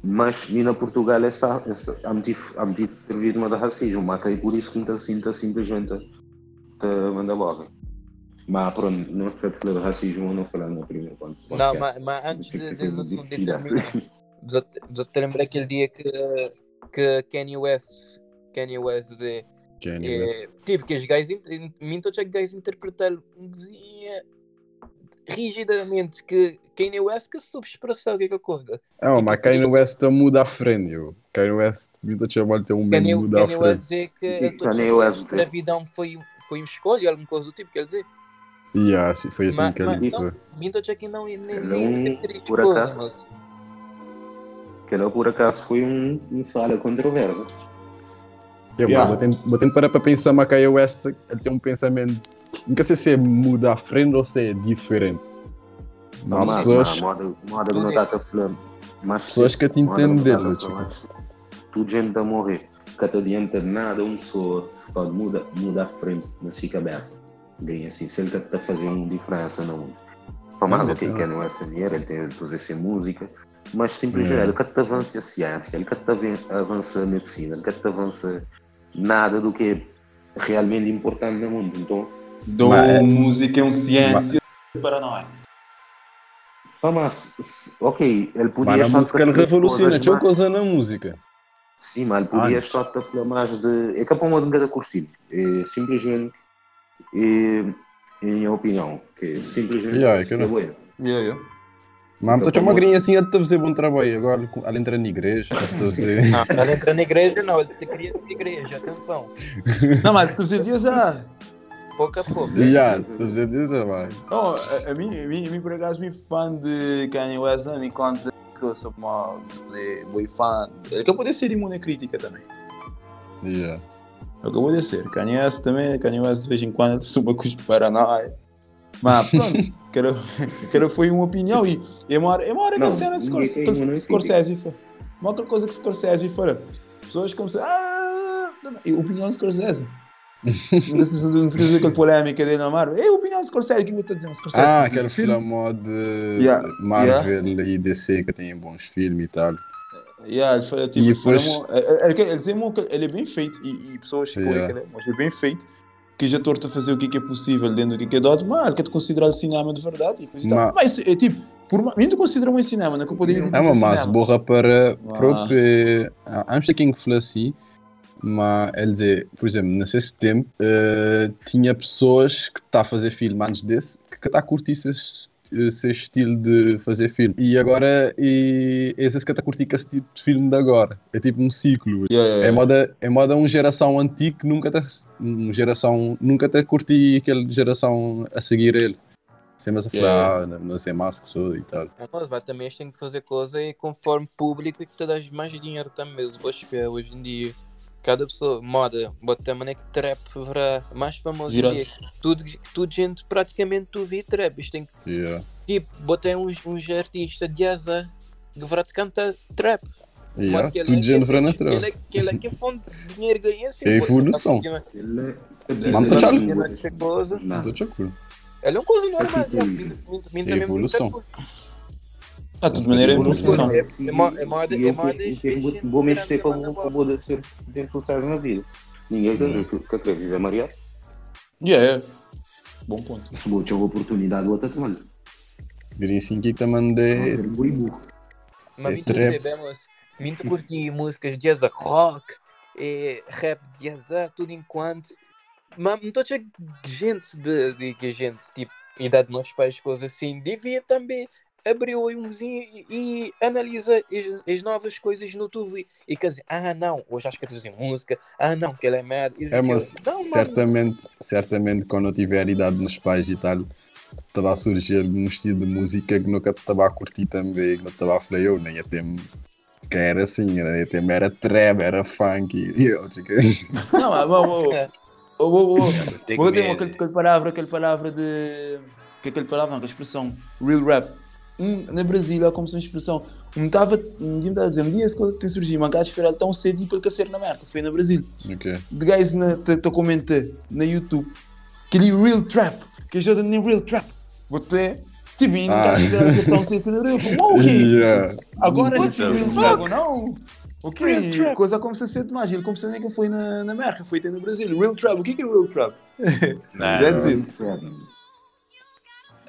Mas me na Portugal é só- há motivo, há motivo de ter vítima de racismo, mas é por isso que não sinta simplesmente te manda logo. Mas pronto, não se falar de racismo, não falar no primeiro ponto. Não, mas, mas antes de, desse assunto de terminar, vos te lembrar aquele dia que, que Kanye West, Kanye West de, Kanye West. é, tipo, que os gajos, minto que os gajos interpretaram um desenho rigidamente que Kanye West que soube expressar o que é que acorda. Ah, tipo, mas Kanye West muda a frente, eu. Kanye West, muito chamar ter um Kanye, bem muda a Kanye West frente. dizer que a todos Kanye West escravidão foi, foi uma escolha, alguma coisa do tipo, quer dizer. Yeah, assim, foi assim Mas, que mas ele não, foi. minto que não nem, nem Ele é um sequer Que ela por acaso foi um, um fala controverso. Eu, Yeah. vou tendo- vou tendo parar para pensar, mas Kanye West ele tem um pensamento. Nunca sei se é muda a frente ou se é diferente. Mas há Mas, pessoas, moda, moda que não está falar. Mas pessoas que te que não entendem, tá Tudo gente a morrer. Que te adianta nada uma pessoa pode mudar muda a frente na sua cabeça. Ganha assim, se ele está uma diferença no mundo. Que que não é essa dinheiro, ele tem de fazer música. Mas simplesmente É. ele que te avança a ciência, ele que te avan- avança a medicina, ele que te avança nada do que é realmente importante no mundo. Então, Dou Mas é- música é um ciência para nós. Ah, mas, ok, ele podia Mas a música ele revoluciona, tinha coisa na música. Sim, mas ele podia Antes. só te falar mais de. É que a palma de cada curtir. É simplesmente. É, em minha opinião, que simplesmente. Yeah, é que é bueno. Yeah, yeah. Mas estou uma como- grinha assim a te fazer bom trabalho. Agora, com- ela entra na igreja, estou a dizer. não, ele entra na igreja, não, ele te queria na igreja, atenção, Não, mas tu dizias, ah, pouco a pouco. Já, estou a dizer disso, vai. não, a, a mim, a mim, a mim por acaso, me fã de Kanye West, enquanto que eu sou uma de boy fã. Ele acabou de ser imune à crítica também. Yeah. Acabou de ser. Kanye West também, Kanye West de vez em quando sou uma coisa paranoia. Mas pronto, aquela, aquela foi uma opinião e é uma hora, é uma hora que Não, a cena de ninguém Scor- tem que imune à Scorsese fala. Uma outra coisa que Scorsese fala. Pessoas começam ah, não, não, é opinião de Scorsese. não sei se não sei se aquela polêmica dele na Marvel. É opinião de Scorsese, o que eu estou a dizer? Scorsese Ah, aquele filme. de Yeah, Marvel e DC que tem bons filmes e tal. Yeah, ele fala tipo, E depois- mo- ele, ele, ele que ele é bem feito e, e pessoas que Yeah. yeah. mas ele é bem feito que já torta a fazer o que é, que é possível dentro do que é que é dado, mas ele quer te considerar cinema de verdade e depois Ma- tá. Mas é tipo, por ma- mim tu considera um cinema, não é que eu poderia É uma massa borra para Ah. próprio. Antes de quem falou assim, mas ele dizer, por exemplo, nesse tempo, eh, tinha pessoas que está a fazer filme antes desse que está a curtir esse, esse estilo de fazer filme. E agora, e esses que está a curtir esse tipo de filme de agora. É tipo um ciclo. Yeah, yeah, É yeah. moda, é moda uma geração antiga que nunca está um geração nunca está a curtir aquela geração a seguir ele. Sempre a falar, Yeah. ah, não- não sei mais que sou e tal. Mas vai, também eles têm que fazer coisa e conforme público e que te dás mais dinheiro também. Os boas hoje em dia. Cada pessoa, moda, bota também é que trap verá mais famoso em dia. Tudo, tudo gente praticamente tu vê trap. Isto tem que, Yeah. tipo, botei uns, uns artistas de asa que verá te cantar trap. Yeah. Tudo é- gente verá trap. ele é- Que ele é que é fonte de dinheiro ganha assim. É evolução. Ele é. Tá é- coisa. Estou Não. de acordo. Ele é uma coisa normal. É evolução. Ah, de toda maneira é profissão. É- é mo- é moda- é vou- Vou grande mexer para poder ser do sucesso na vida. Ninguém quer que- que quer viver mariado. Yeah. Bom ponto. Se vou ter uma oportunidade, outra também. Virem assim que também Vou de. buribu. Mas É muito trap. sabemos, muito curti músicas de asa rock, e rap de asa, tudo enquanto. Mas muito cheio de gente de, de que a gente, tipo, idade de nossos pais, coisas assim, devia também abrir o olhozinho e, e analisa as, as novas coisas no YouTube. E quer dizer, ah não, hoje acho que traduzir música, ah não, que ela é merda. isso, É, mas Não, certamente, certamente quando eu tiver idade nos pais e tal, estava a surgir algum estilo de música que nunca estava a curtir também, que não estava a falar, eu nem ia ter que era assim, era, ter era trap, era funk, e eu, tipo, Não, mas vou, vou, vou, vou, vou, Tem vou ter medo. aquele, aquele palavra, aquele palavra de. Que aquele palavra, não, aquela expressão, real rap. Um, na Brasília, há como se uma expressão. Um estava, um dia me estava a dizer, um dia esse coisa que tem surgido, mas cá esperar tão cedo e para cacer na merda, foi na Brasília. ok. De guys na, te, te comenta na YouTube, aquele real trap, que ajuda nem real trap. Botei, tipo, e não Ah. está a esperar ser tão cedo, foi na. Yeah. Agora é real trap ou não? Ok, coisa como se ser demais. Ele começou nem que foi na, na América, foi até no Brasil. Real trap, o que é que é real trap? Não, That's it.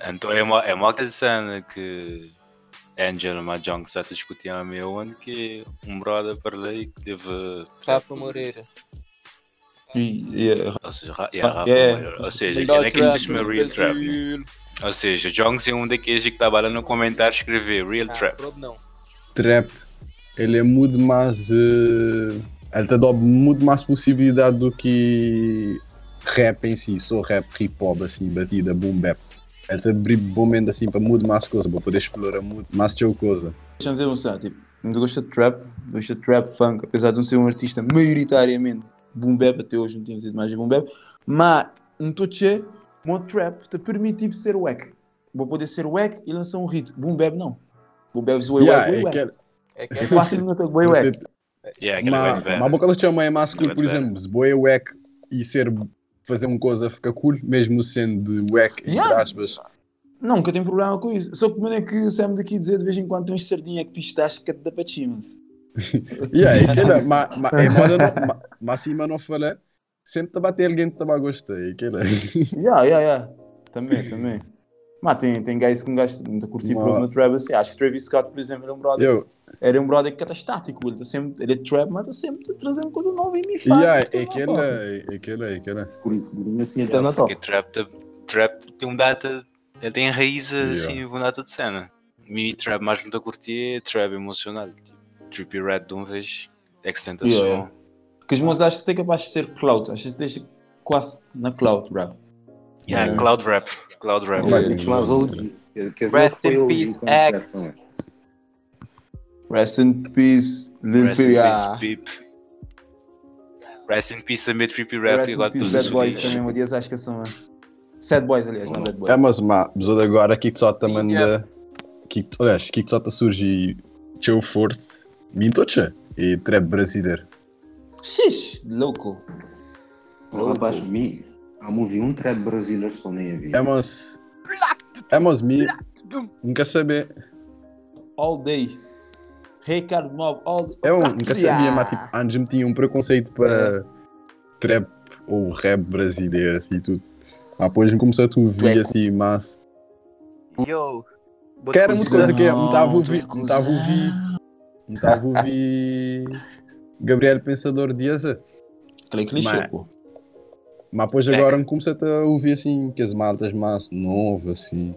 Então é uma, é uma aquela cena que Angela Mahjong está a discutir a meu onde que um brother para lei que teve. Rafa Moreira. E, e, Ou seja, yeah, Ah, Rafa yeah. Moreira. Ou seja, ele é que este trap meu real trap. Ou seja, Jongs é um daqueles que estava lá no comentário escrever real Ah, trap. não. Trap, ele é muito mais. eh, ele te dá muito mais possibilidade do que rap em si, só rap, hip hop, assim, batida, boom bap. Ele te abre momento assim para muito mais coisa, para poder explorar muito mais teu coisa. deixa-me dizer um só, tipo, não gosto de trap, gosto de trap funk, apesar de não ser um artista maioritariamente boom bap, até hoje não temos ido mais de boom bap, mas não estou a dizer, meu trap te permite tipo, ser wack. Vou poder ser wack e lançar um hit. Boom bap não. Boom bap zoe Yeah, wack, é wack. É É fácil não ter boi wack. Yeah, aquele Mas a boca do chama é mais por exemplo, se boa é wack e ser fazer uma coisa fica cool, mesmo sendo de wack, entre Yeah. aspas. Não, nunca tenho problema com isso. Só que mano é que Sam daqui dizer de vez em quando tem uns sardinha que pistache que te dá para cima. Yeah, é aquele, mas, é não, acima falar, sempre está a bater alguém que estava a gostar, é aquele. Yeah, yeah, yeah. Também, também. Mas tem, tem guys que um gajo não a curtir por no trap assim. Acho que Travis Scott, por exemplo, é um brother. Eu, Era um brother que era estático. Ele, tá sempre, ele é trap, mas está sempre trazendo coisa nova e me faz. yeah, é aquele, é aquele, é aquele. Por isso, assim até na top. Trap, te- trap tem um data, ele tem raízes Yeah. assim, uma data de cena. Mi trap mais muito a curtir é trap emocional. Tipo, Trippy Red de uma vez, Extentação. Yeah. Porque os meus acham que é capaz de ser cloud. Acho que deixa quase na cloud rap. Yeah, Yeah. Cloud Rap. Cloud Rap. Quer dizer, Rest in peace, como X. Rest in peace, Lil Rest in peace. Peep. Rest in peace também, Trippy Rap. Rest in agora peace, Bad os Boys dias. também. Um dia acho que são. Sad Boys, aliás, não Bad Boys. É, mas, mas, mas agora aqui que só também Yeah. da. Que, aliás, aqui que só está surge Teu Forte, Mintocha e Trap Brasileiro. Xixi, louco. Oh, Rapaz, mi, há movie um trap brasileiro só nem havia. É, mas. É, mas, me. Nunca saber. All day. Ricardo Mob, all the... Eu nunca sabia, mas tipo, antes me tinha um preconceito para trap ou rap brasileiro assim e tudo. Mas depois me começou a tu ouvir é assim, mas. Yo. Que era muita coisa que eu me estava a Não, ouvir. Me estava a ouvir. Me estava a ouvir. Gabriel Pensador Dias. Aquele clichê, Mas- pô. Mas depois agora me comecei a ouvir assim, que as maltas mais novas assim.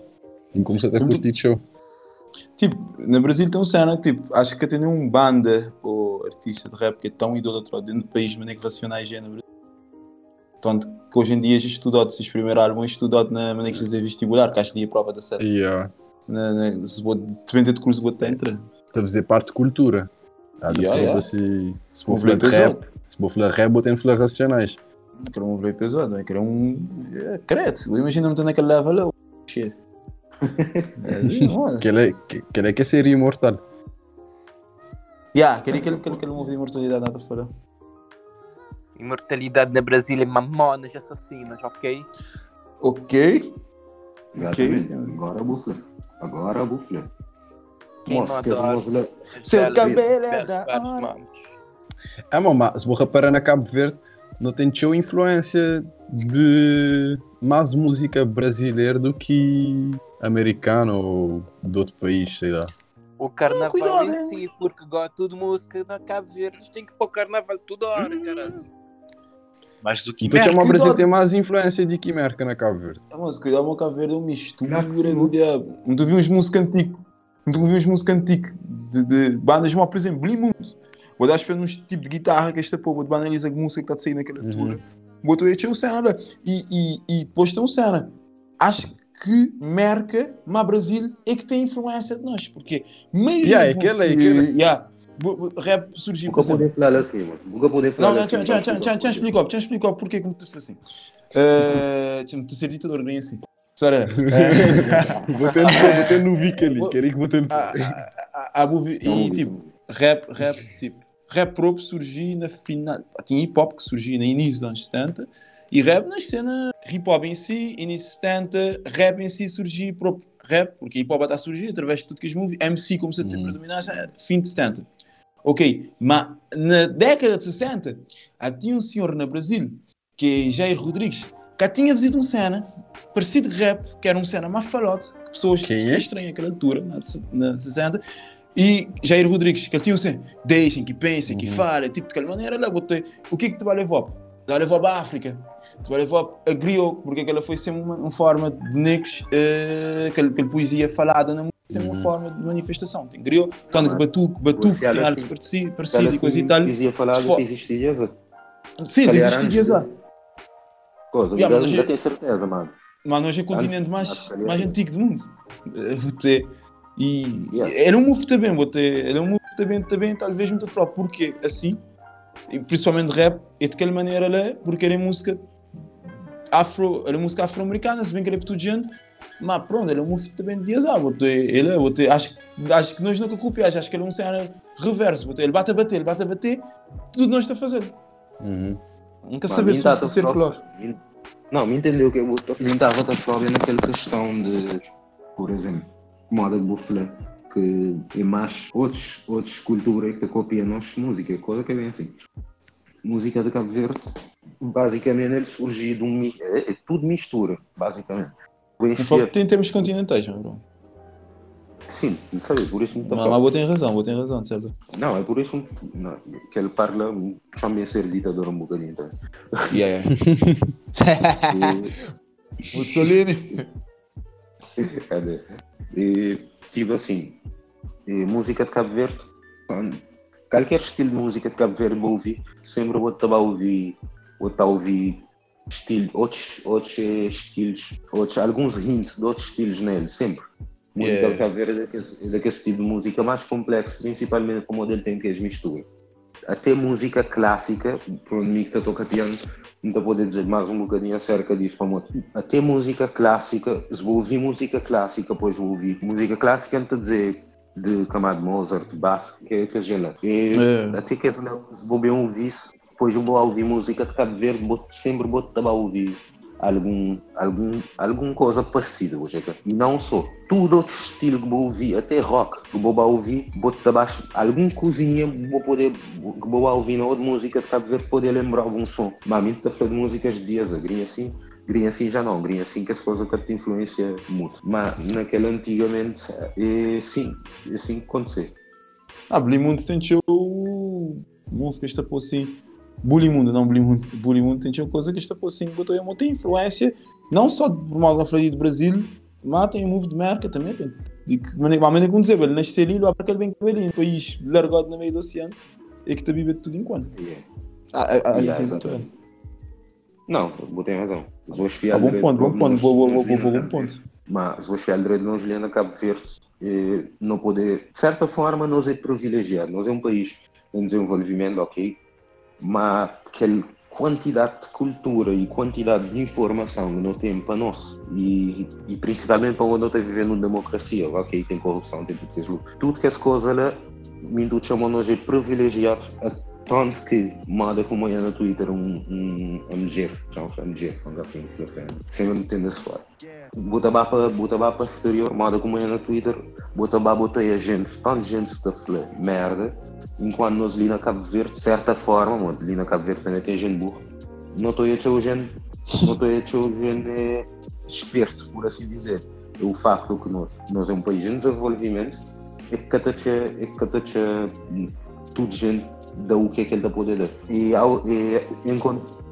E me comecei a curtir show. Tipo, no Brasil tem um cena que, tipo, acho que tem nenhum banda ou artista de rap que é tão idolatrado dentro do país, mas nem relacionar género. Tanto que hoje em dia já estudado, se primeiro álbum estudado na maneira que se vestibular, que acho que ali a prova de acesso. E ah, Na, na, se vou, depende de curso que vou entra. está a fazer parte de cultura. Há de Yeah, yeah. assim. Se vou falar de rap, se vou falar de rap, vou ter falar racionais. Quero um pesado, é? Quero um. É, credo, imagina-me estar naquele level lá. Shit. É, assim, mano. Que é, é seria imortal. Yeah, queria aquele, aquele, aquele move de imortalidade nada fora. Imortalidade na Brasília, mamonas assassinas, ok? Ok. Exatamente. Agora a bufla. Agora a bufla. Quem Nossa, adora? Seu cabelo é da hora. É, mas se vou reparar na Cabo Verde, não tem show influência de mais música brasileira do que americana ou de outro país, sei lá. O carnaval cuidado, em si, porque gosto de música na Cabo Verde, tem que ir para o carnaval toda hora, caralho. Mais do que Então o Brasil tem mais influência de que merca na Cabo Verde. Ah, mas cuidado, meu Cabo Verde é uma mistura do diabo. Não tu vi uns música antigo. Não tu vi uns música antigo de, de bandas, como, por exemplo, Blimundo. Vou dar para uns tipo de guitarra que esta porra de banaliza a música que está a sair naquela Uhum. altura. Botou aí o cena. E, e, e depois tem um cena. Acho que Merca, mas Brasil, é que tem influência de nós. Porque meio. Yeah, é aquele, é aquele. Yeah. Rap surgiu. Nunca podem falar assim, mano. Nunca podem falar não, não, assim. tchan, tchan, explicou, tchan, explicou porque é que me te assim. Uh, Deixa-me te ser ditador, nem assim. Sora, Vou ter vou ter no Vic ali, queria que vou ter a, a, a, a movie- Não, e tipo, rap, rap, tipo, rap prop surgiu na final, tinha hip hop que surgiu no início dos anos 70 e rap na cena hip hop em si, início 70, rap em si surgiu prop rap, porque hip hop está a surgir através de tudo que as movies, MC se a ter Uhum. predominância, fim de 70. Ok, mas na década de 60, há- tinha um senhor no Brasil, que é Jair Rodrigues, que tinha visito um cena parecido de rap, que era um cena mais falote, que pessoas que é? estranham naquela altura, na, na 60, e Jair Rodrigues, que tinha um cena, deixem que pensem, que Uhum. falem, tipo de aquela maneira, lá botei, o que é que te vai levar? Vai levar para a África, vai levar a griot, porque aquela foi sempre uma, uma forma de negros, eh, aquela, aquela poesia falada na música, sempre uma Uhum. forma de manifestação, tem griot, tanto que Mas- batuque, batuque, tem arte assim- parecido, e coisa e tal, Dizia falar Fo- que existia essa. sim, dias de- Coisa, Yeah, já, mas já tenho certeza, mano. Mas hoje é o continente mais, mais antigo do mundo. Eh, E Yeah. era um move também, vou ter, era um move também, também talvez muito falar. Porque assim, e principalmente rap, é de aquela maneira lá, porque era música afro, era música afro-americana, se bem que era para tudo gente, mas pronto, era um move também de azar, vou ter, ele, vou ter, acho, acho que nós nunca copiamos, acho que era um cena reverso, ele bate a bater, ele bate a bater, tudo nós está a fazer. Uhum. Nunca saber mim se mim- Não, me entendeu que eu estava só vendo aquela questão de, por exemplo, moda de buflé, que é mais outros, outros culturas que copiam nossa música, coisa que é bem assim. Música de Cabo Verde, basicamente ele surgiu de um é, é tudo mistura, basicamente. Não falo em termos continentais, meu bro. sim, sabe, por isso Mas, mas vou ter razão, vou ter razão, certo? Não, é por isso não, que ele parla também ser ditador um bocadinho. Tá? Yeah, yeah. Mussolini. Cadê? E, tipo assim, música de Cabo Verde, qualquer estilo de música de Cabo Verde vou ouvir, sempre vou estar a ouvir, vou estar a ouvir estilo, outros, outros estilos, outros, alguns hints de outros estilos nele, sempre. Música Yeah. de Cabo Verde é daquele, é daquele tipo de música mais complexo, principalmente como ele tem que as misturas. Até música clássica, para mim que toca piano, não te poder dizer mais um bocadinho acerca disso, como até música clássica, se vou ouvir música clássica, pois vou ouvir música clássica, não te dizer de Camado Mozart, Bach, que é que é gela. É. Até que se vou bem ouvir isso, depois vou ouvir música de Cabo Verde, vou, sempre vou estar a ouvir algum, algum, alguma coisa parecida, hoje E não só. Tudo outro estilo que vou ouvir, até rock, que vou ouvir, vou abaixo algum cozinha, vou poder, que vou ouvir na outra música de Cabo Verde, poder lembrar algum som. Mas a está falar de músicas de dias, grinha assim, Grinha assim já não, grinha assim que as coisas que te influencia muito. Mas naquela antigamente, é, sim, é assim que aconteceu. Ah, Blimundo tem o música que por. Bulimundo, não Bulimundo. Bulimundo tem uma coisa que está por assim, botou uma tem influência não só do mal da do Brasil, mas tem um move de marca também. Tem, de que maneira como dizer, ele nasceu ali, lá para aquele bem que um país largado no meio do oceano, e que está vivendo tudo em quando. Yeah. Ah, ah, ah Yeah, assim, exatamente. Não, tem razão. Os meus Ah, bom ponto, bom ponto, boa, boa, boa, bom ponto. Mas os meus filhos não Juliana Cabo Verde não poder, de certa forma, nós é privilegiado. Nós é um país em desenvolvimento, ok, mas aquela quantidade de cultura e quantidade de informação que nós temos para nós e, e principalmente para onde nós estamos vivendo uma democracia, ok, tem corrupção, tem tudo isso. Tudo que as coisas lá, me chamam nós de privilegiados a tanto que moda como é no Twitter um, um, um mulher, já um mulher, um gafinho, sempre me tendo fora. Bota para bota para exterior, moda como é no Twitter, bota para bota a gente, tanta gente está a falar merda, enquanto nós ali na Cabo Verde, de certa forma, mano, Cabo Verde também tem gente burra, não estou a ter gente, não estou a ter gente é, esperto, por assim dizer. É o facto que nós, nós é um país em desenvolvimento, é que cada é que cada tudo gente dá o que é que ele está poder dar. E, ao, e em,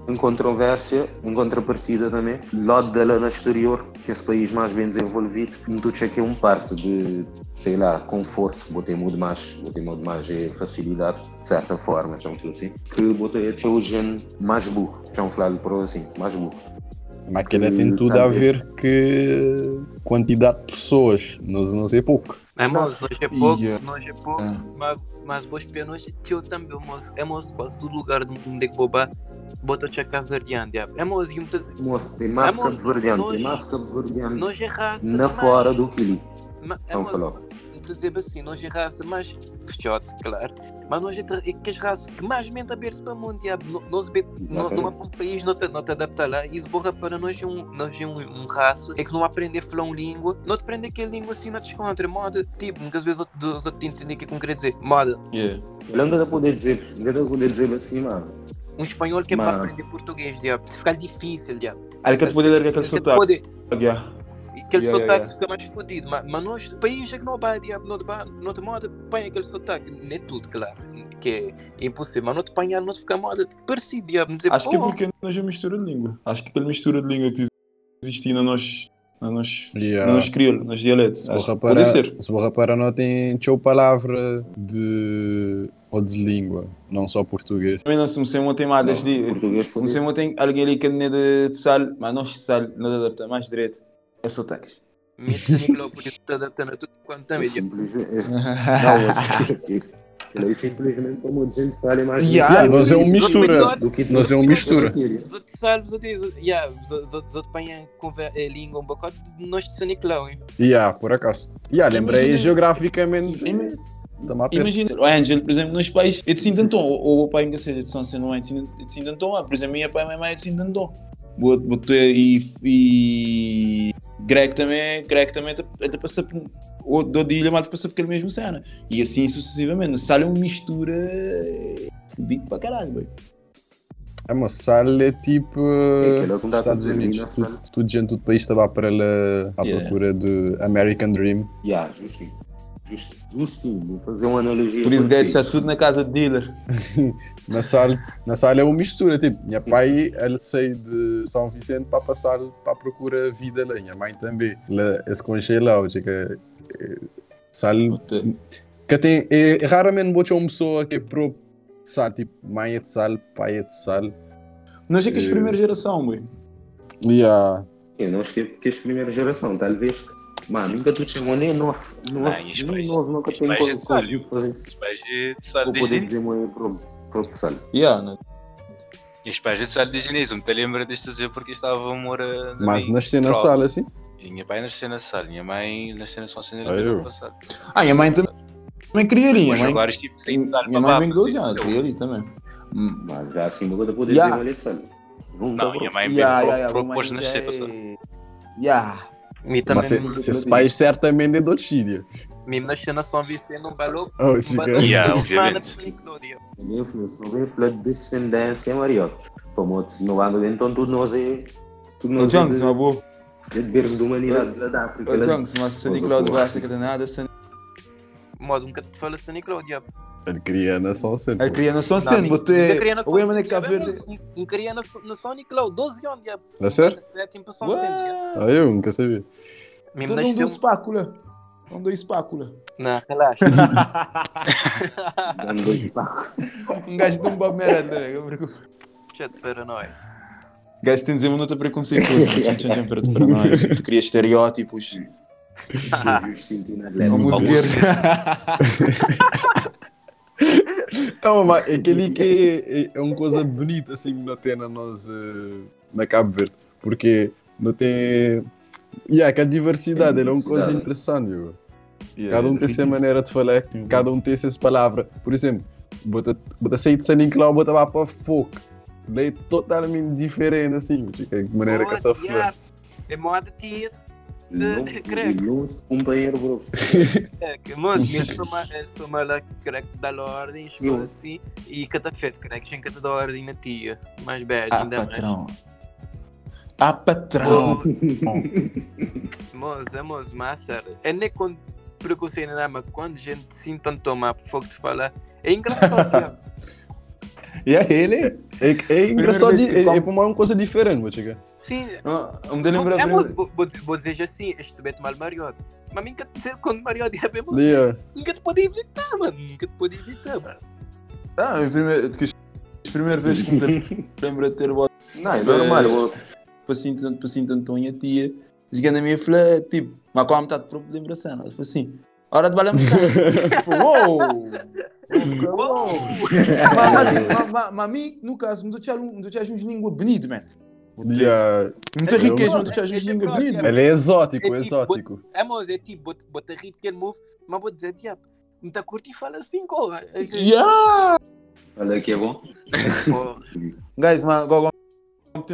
em controvérsia, em contrapartida também, lado dela no exterior, que esse país mais bem desenvolvido, tudo que é um parte de, sei lá, conforto, botei muito mais, botei muito mais é, facilidade, de certa forma, já assim, que botei a gente mais burro, já falar por assim, mais burro. Mas que tem tudo a ver que quantidade de pessoas, nós não sei pouco. É moço, nós é pouco, Yeah. nós é pouco, mas, mas boas penas tio também, moço. É moço, quase todo lugar onde é que boba, bota o checa verdeante. É moço, e muitas Moço, tem mais É, moço, cabo verdeante, mais cabo verdeante nós é raça. na fora do que ali, ma- Dizer assim, nós é raça mais fechote, claro. Mas nós é, é que as raças que mais mente aberta para o mundo, Nós be- no- Exatamente. não há um país não te, não te adapta lá e esborra para nós é um, nós é um, um raça, é que não aprender a falar uma língua, não te aprende aquela língua assim, não te encontra, moda, tipo, muitas vezes os outros te entendem o que é que eu quero dizer, moda, Yeah. Ele não dá poder dizer, não dá poder dizer assim, mano. um espanhol que é para aprender português, diabo, fica difícil, diabo. Aí que tu poder dar aquele Ele sotaque. Yeah. Aquele Yeah, sotaque yeah, fica mais fodido, mas, mas nós, país é que não vai, diabo, não te não te moda, põe aquele sotaque, não é tudo, claro, que é impossível, mas não te apanhar, não te fica moda, parecido, diabo, dizer, Acho que é "Pô, porque nós é mistura de língua. Acho que aquela mistura de língua que existia na nós, na nós, Yeah. na nós crioulo, nos dialetos. Se pode ser. se vou reparar, não tem tchau palavra de ou de língua, não só português. Também não se me uma tem mais Não, desde português Não mas tem alguém ali que é de, de sal, mas nós sal, nós adapta mais direito. É sotaques. me desanimou por isso, te adaptando a tudo quanto. Simplesmente- é- Não, mas- ele é simplesmente como a gente sabe mais Yeah, Yeah, nós é um mistura. nós Nós do que é um mistura. Os outros sabem, os outros, apanham eh, língua um bocado, nós de Saniclão, hein. Yeah, por acaso. Yeah, lembrei Imagina- geograficamente. A. Imagina, o Angel, por exemplo, nos países, é de Sindanton, ou o pai que seja de São Seno, é de é de Sindanton, ah, por exemplo, minha pai e minha mãe é de Sindanton. E, grego também, grego também ele passa por, ou do de ilha, mas passa por aquele mesmo cena. E assim sucessivamente. Sale uma mistura fodido para caralho, boy. É uma sala tipo. É aquela que dá Estados para Unidos. na Tudo, sala. tudo gente do país estava para lá à Yeah. procura de American Dream. Yeah, justinho. Justo, justinho. Vou fazer uma analogia. Por isso, com gajo, está isso. tudo na casa de dealer. Na sala, na sala é uma mistura. Tipo, minha pai, ele saiu de São Vicente para passar para procura vida lá. Minha mãe também. Ela esconde lá. ou seja, Sal, Puta. que tem, é, raramente vou ter uma pessoa que é pro sal, tipo, mãe é de sal, pai é de sal. Nós é que és Eh, primeira geração, boy. Yeah. Eu não acho que que é a primeira geração, talvez. Mano, nunca tu chamou nem novo. Ah, e os nem pais- novo, nunca tem coisa é de que de sal Vou de poder muito pro pro sal. Yeah, né? E os pais de sal de genismo. Te lembra deste dizer porque estava a morar Mas nascer na sala assim. E minha pai nasceu na sala. Minha mãe nasceu na São Ah, eu? no passado. Ah, e a mãe também, também Minha mãe, agora tipo sem minha mãe tem 12 babas, anos, queria ali também. Hum. Mas já assim, vou poder Yeah. dizer de. Nunca, Não, minha mãe Yeah, pro- yeah, yeah, propôs nascer, é- pessoal. Yeah. Também. Mas se, se esse país certamente é do Chile. Mesmo na São Vicente, um belo. Oh, um Yeah, obviamente. semana de Nickelodeon. Eu fui sobre pela descendência, Mario. Como no ano então tudo nós é. Tudo nós é uma boa. de berço da humanidade da África. Ô, lá- Junks, mas se Nicolau de Graça que tem nada, se Modo, nunca te fala São Nickelodeon. Ele cria nação sempre. a criança Não, sendo, me- botei. nunca queria na O Eman é São- Cabo Verde. Um queria na na São Nickelodeon, 12 anos. É sério? São Vicente. já. Ah, eu nunca sabia. Mesmo Todo um do nasceu. espácula. Um do espácula. Não, relaxa. dando dois pacos. Um gajo de um Bob Merenda, velho. Chat paranoia. Gajo tem de dizer uma nota preconceituosa. Para paranoia. Tu querias estereótipos. Tinadler. música. Não, mas aquele que é, é uma coisa bonita assim que não tem na nós eh, na Cabo Verde. Porque não tem. E aquela diversidade, É é uma coisa interessante. viu? Cada um tem sua maneira de falar, cada um tem suas palavras. Por exemplo, bota, bota sair de San Nicolau, bota lá para fogo. Lei totalmente diferente assim, de maneira que essa flor. É moda tia. Longe, longe, companheiro, bro. É, que, Mas eu sou uma lá que creio que dá ordem, Sim. assim, e cada feito, creio que dar ordem na tia. Mais bad, Ah, ainda mais. patrão. Ah, patrão. Moço, é moço, mas sério. É nem quando preconceito nada, mas quando a gente se tenta tomar fogo de falar, é engraçado. E é ele? É, é engraçado, que é, é, como- para uma coisa diferente, meu chica. Sim, Um me lembra. é moço, vou, vou, vou dizer assim, este bete mal marido. Mas nunca te dizer quando marido é bem moço. Yeah. Nunca te pode evitar, mano. Nunca te pode evitar, mano. Ah, a primeira, a primeira vez que me lembro de ter o Não, é normal. eu- pacinho tanto, pacinho tanto, a tia. Chegando a minha filha, tipo, mas com a metade de lembrança. Ela falou assim: hora de balançar. Tipo, Uou! Uou! Mas- mas- Mas a mim, no caso, me tinha uns língua bonita, man. Yeah. Muito É, riqueza, mas tu tinha uns é língua sempre bonita. Ele é exótico, É tipo, exótico. É, moço, é tipo, bota, rir que ele move, mas vou dizer, diabo, me tá curto e fala assim, corra. Yeah! Fala que é bom. Guys, mas agora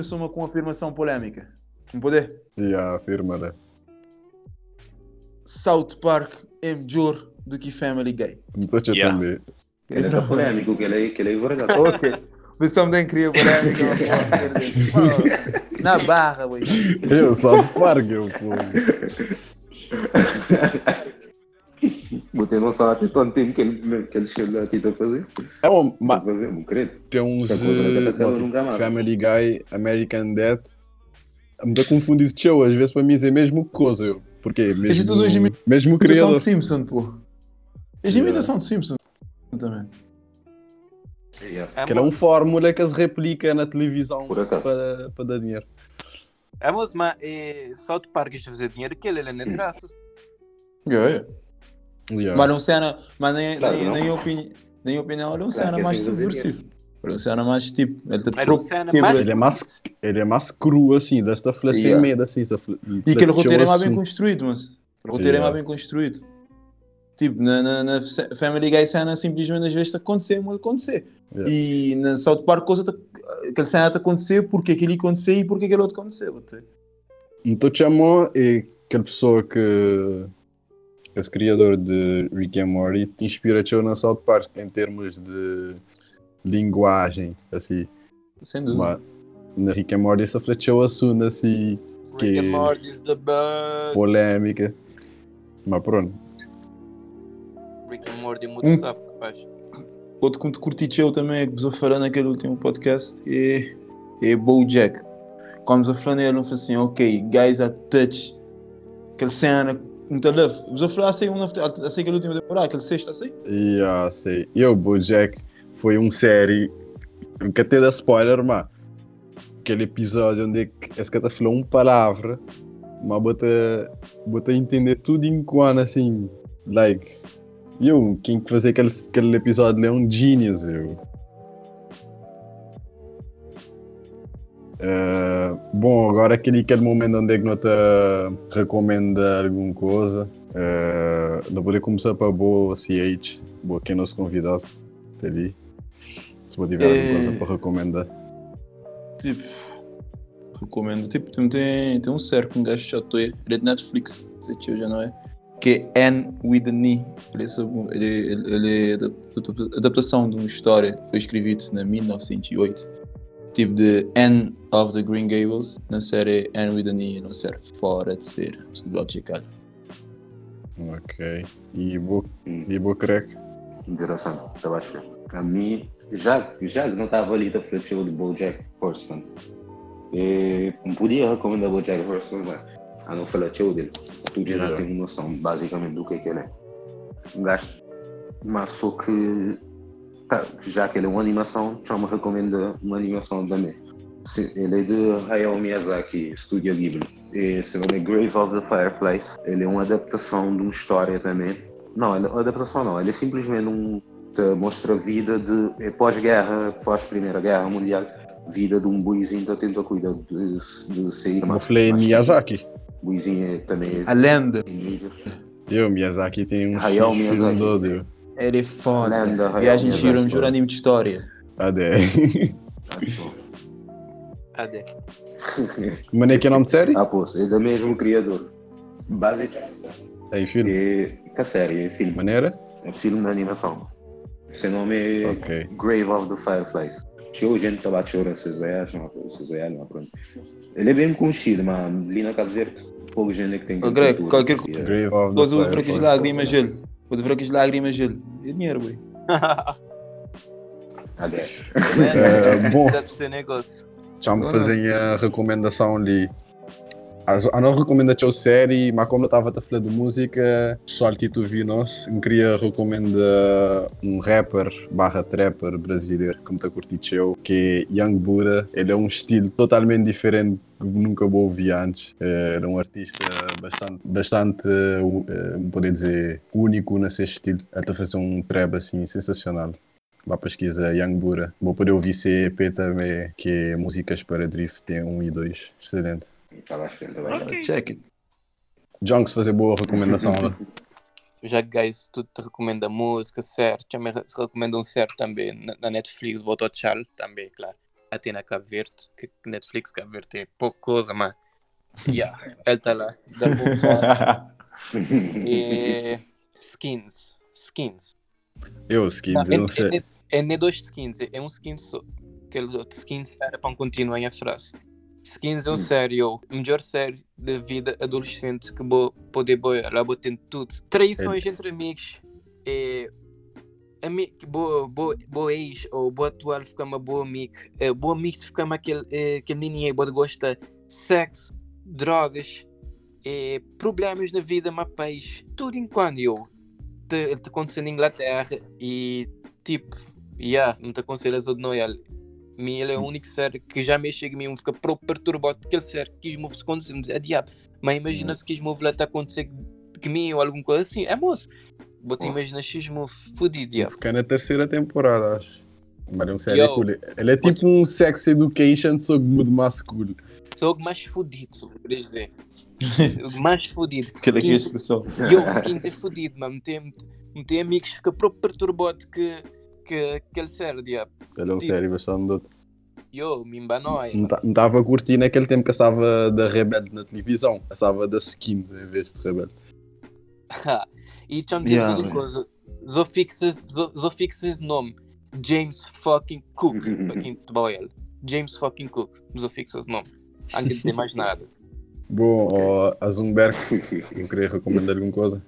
só uma com afirmação polémica. Não poder? Yeah, afirma, né? South Park é melhor do que Family. Não estou te Yeah. entender. Ele é polêmico, que ele é, que ele é verdade. Ok. Pessoal nem queria polêmica. Oh, Na barra, ué. Eu só Parque, eu pô. Você não sabe até tanto tempo que ele, que ele chegou a fazer. É um, Mas ma, fazer, não credo. tem uns eh, não. Family Guy, American Dad. Me dá confundido de show, às vezes para mim é mesmo coisa, eu. Porque mesmo, mesmo criador. de Simpson, pô. Yeah. imitação de Simpson também. Yeah. É, Que era um moço, fórmula que se replica na televisão para, para dar dinheiro. é, moço, mas é, South Park isto fazer dinheiro, que ele, é de graça. Yeah. Mas não cena, mas nem, Claro, nem, nem, opini, nem opinião, ele é um Claro cena é mais subversivo. Ele é um cena mais tipo. Ele te Era um cena quebra- mais- Ele é mais, ele é mais cru assim, desta sem Yeah. medo assim. flor- E aquele roteiro é mais bem construído, mas. O roteiro é Yeah. mais bem construído. Tipo, na, na, na Fa- Family Guy cena simplesmente às vezes está acontecer, mas acontecer. Yeah. E na South Park coisa tá, aquele cena está acontecer, porque aquele aconteceu e porque aquele outro aconteceu. Então chamou é aquela pessoa que esse criador de Rick and Morty te inspira te na South Park em termos de linguagem, assim. Sem dúvida. Mas na Rick and Morty essa flechou assunto assim, Rick Que- and Morty is the best. polêmica. Mas pronto. Rick and Morty é muito Hum. sabe, rapaz. Outro que te curti eu também, que vos falando naquele último podcast, é, é Bojack. Como vos falando, ele falou assim, ok, guys at touch. Aquele cena, muito love. Vos falando assim, uma, assim aquele último temporada, aquele sexto assim. E ah, sei. E o Bojack foi um série que até dá spoiler, mas aquele episódio onde é que esse cara falou uma palavra, mas bota, bota a entender tudo enquanto assim, like. Eu, quem que fazer aquele, aquele episódio é um genius, eu. Eh, bom, agora aquele, aquele momento onde é que não te recomenda alguma coisa. Eh, não poder começar para boa CH, boa quem é nosso convidado. Tá ali. Se vou tiver alguma coisa para recomendar. Tipo, recomendo. Tipo, tem, tem, um certo um gajo estou, ele é de Netflix, se tio já não é? Que é Anne with a Knee. Ele é, ele, ele, é adap- adaptação de uma história que foi escrita na 1908. Tipo de Anne of the Green Gables, na série Anne with a Knee, não serve fora de ser. Pode checar. Ok. E vou, Hum. e vou crack. Interessante, estava a achar. A mim, já, já que não estava ali da frente de Bojack Horseman, e, não podia recomendar Bojack Horseman, mas a não falar teu dele. Tu já Yeah. tem noção, basicamente, do que é que ele é. Um gajo, mas só que, tá, já que ele é uma animação, já me recomenda uma animação também. Se- Ele é de Hayao Miyazaki, Studio Ghibli. E seu nome é Grave of the Fireflies. Ele é uma adaptação de uma história também. Não, ele, adaptação não, ele é simplesmente um. mostra a vida de. é pós-guerra, pós-primeira guerra mundial, vida de um boizinho que tenta cuidar de, de ser Como eu falei Miyazaki. Boizinho é, também A é. lenda. Eu, Miyazaki tem um Hayao Miyazaki. um todo. Era foda. Lenda, Hayao Viagem de Shiro, Miyazaki. juro anime de história. Adé. Ade. Mano, é que é o nome de série? Ah, pô, é do mesmo criador. Basicamente. É filme. É. Que a série, é filme. Maneira? É filme de animação. Seu nome é Ok. Grave of the Fireflies. Tinha gente que estava a chorar, vocês acham, vocês olham, pronto. Ele é bem conhecido, mas ali na Cabo Verde, pouca gente que tem Ô, Greg, qualquer the Depois eu vou ver lágrimas gelo. Vou ver aqueles lágrimas gelo. É dinheiro, boi. É. Eh, bom. Deve ser negócio. Já me fazem a recomendação ali. A não recomendação série, mas como eu estava a falar de música, só título vi nós, queria recomendar um rapper barra trapper brasileiro que me está curtindo que é Young Buddha. Ele é um estilo totalmente diferente que nunca vou ouvir antes. É, Era um artista bastante, bastante eh, poder dizer, único nesse estilo. Ele está a fazer um trap assim sensacional. Vá pesquisa Young Buddha. Vou poder ouvir CEP também, que é músicas para drift, tem um e dois. Excelente. Estava a chegar. Check it. Junks fazer boa recomendação lá. Já que guys, tudo te recomenda música, certo? Já me re- recomenda um certo também na, Netflix, botou Charlie também, claro. Até na Cabo Verde, que Netflix Cabo Verde tem pouca coisa, mas. Yeah, ele está lá. Da boa forma. E. Skins. Skins. Eu, skins, Não, eu não é, sei. é, é nem dois skins, é um skin só. Aqueles outros skins era para continuar a frase. Skins é um sério, a melhor série da vida adolescente que vou poder boiar. Lá vou ter tudo. Traições entre amigos. É, ami, boa, boa, boa ex ou boa atual ficar uma boa amiga. É, boa amigo ficar uma aquele, é, aquele menino que gosta sexo, drogas, é, problemas na vida, mas país. Tudo enquanto eu te, te aconteceu na Inglaterra e tipo, yeah, não te aconselho a de Me ele é o único ser que já me chega a mim, fica perturbado aquele ser que se acontecer, não diz, é diabo. Mas imagina se quis mover lá tá acontecer comigo ou alguma coisa assim, é moço. Oh. imagina X move fodido, diabo. Ficar na terceira temporada, acho. Mas é um série Yo. cool. Ele é tipo um sex education, que muito mais cool. Sou o mais fodido, só queria dizer. O mais fodido. Aquela aqui é a expressão. E eu, skins é fodido, mano. Não tem, não tem amigos que fica próprio perturbado que, que diabo. Ele é um Tipo. série bastante doido. Eu, me embanói. Não estava a curtir naquele tempo que eu estava da Rebelde na televisão. Eu estava da Skins em vez de Rebelde. e deixa-me dizer Yeah, uma coisa. Só fixas nome. James fucking Cook. para quem te boia. James fucking Cook. Só fixas nome. Não quer dizer mais nada. Bom, ó, a Zumberg, não queria recomendar alguma coisa.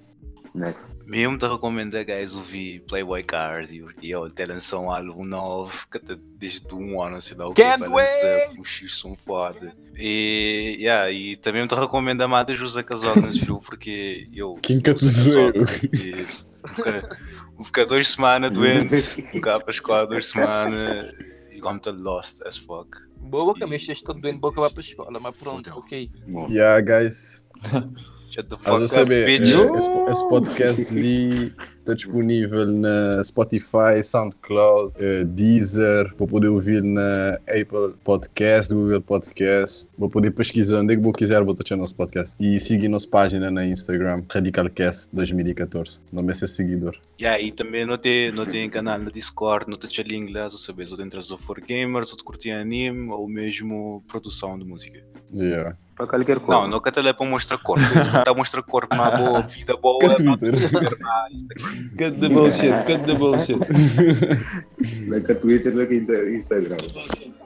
Next. Mesmo te recomendo, guys, ouvir Playboy Card e eu até lançou um álbum novo que até desde um ano, sei lá o que lançar, um X som foda. E, yeah, e também te recomendo a Amada José Casal nesse jogo porque eu. Quem que e Vou ficar, vou ficar duas semanas doente, um cá para a escola duas semanas e como estou lost as fuck. Boa que mexeste todo doente, boca vai para a escola, mas pronto, ok. Yeah, guys. Shut the fuck up, saber, bitch. eh, esse, esse podcast ali está disponível na Spotify, SoundCloud, eh, Deezer, para poder ouvir na Apple Podcast, Google Podcast, para poder pesquisar onde é que vou quiser, vou deixar nosso podcast. E seguir nossa página na Instagram, RadicalCast 2014. Não me ser seguidor. Yeah, e também não tem, não tem canal no Discord, não tem ali inglês, ou sabes, ou dentro do For Gamers, ou de curtir anime, ou mesmo produção de música. Yeah. Para qualquer coisa. Não, não que é para mostrar corpo. Está a mostrar corpo, uma boa vida boa. Que não Twitter. na the bullshit, cut the bullshit. Like a Twitter, like a Instagram.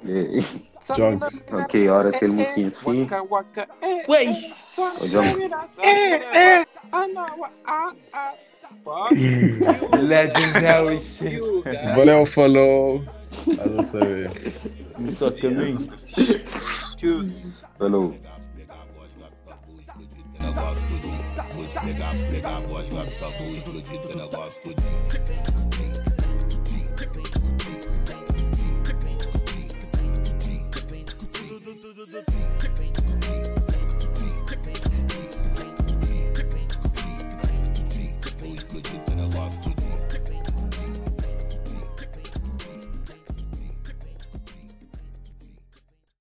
É. Junks. Ok, hora de ter musiquinha de fim. Waka waka, eh, Ué! John, eh, eh, ah, não, ah, ah. You, Legendary shit. Valeu, falou. Estás a saber. Só caminho. Tschüss. falou. Ten a gwa skouti Kouti plek ap, plek ap Waj gwa pa kouj kouti Ten a gwa skouti Kouti Kouti Kouti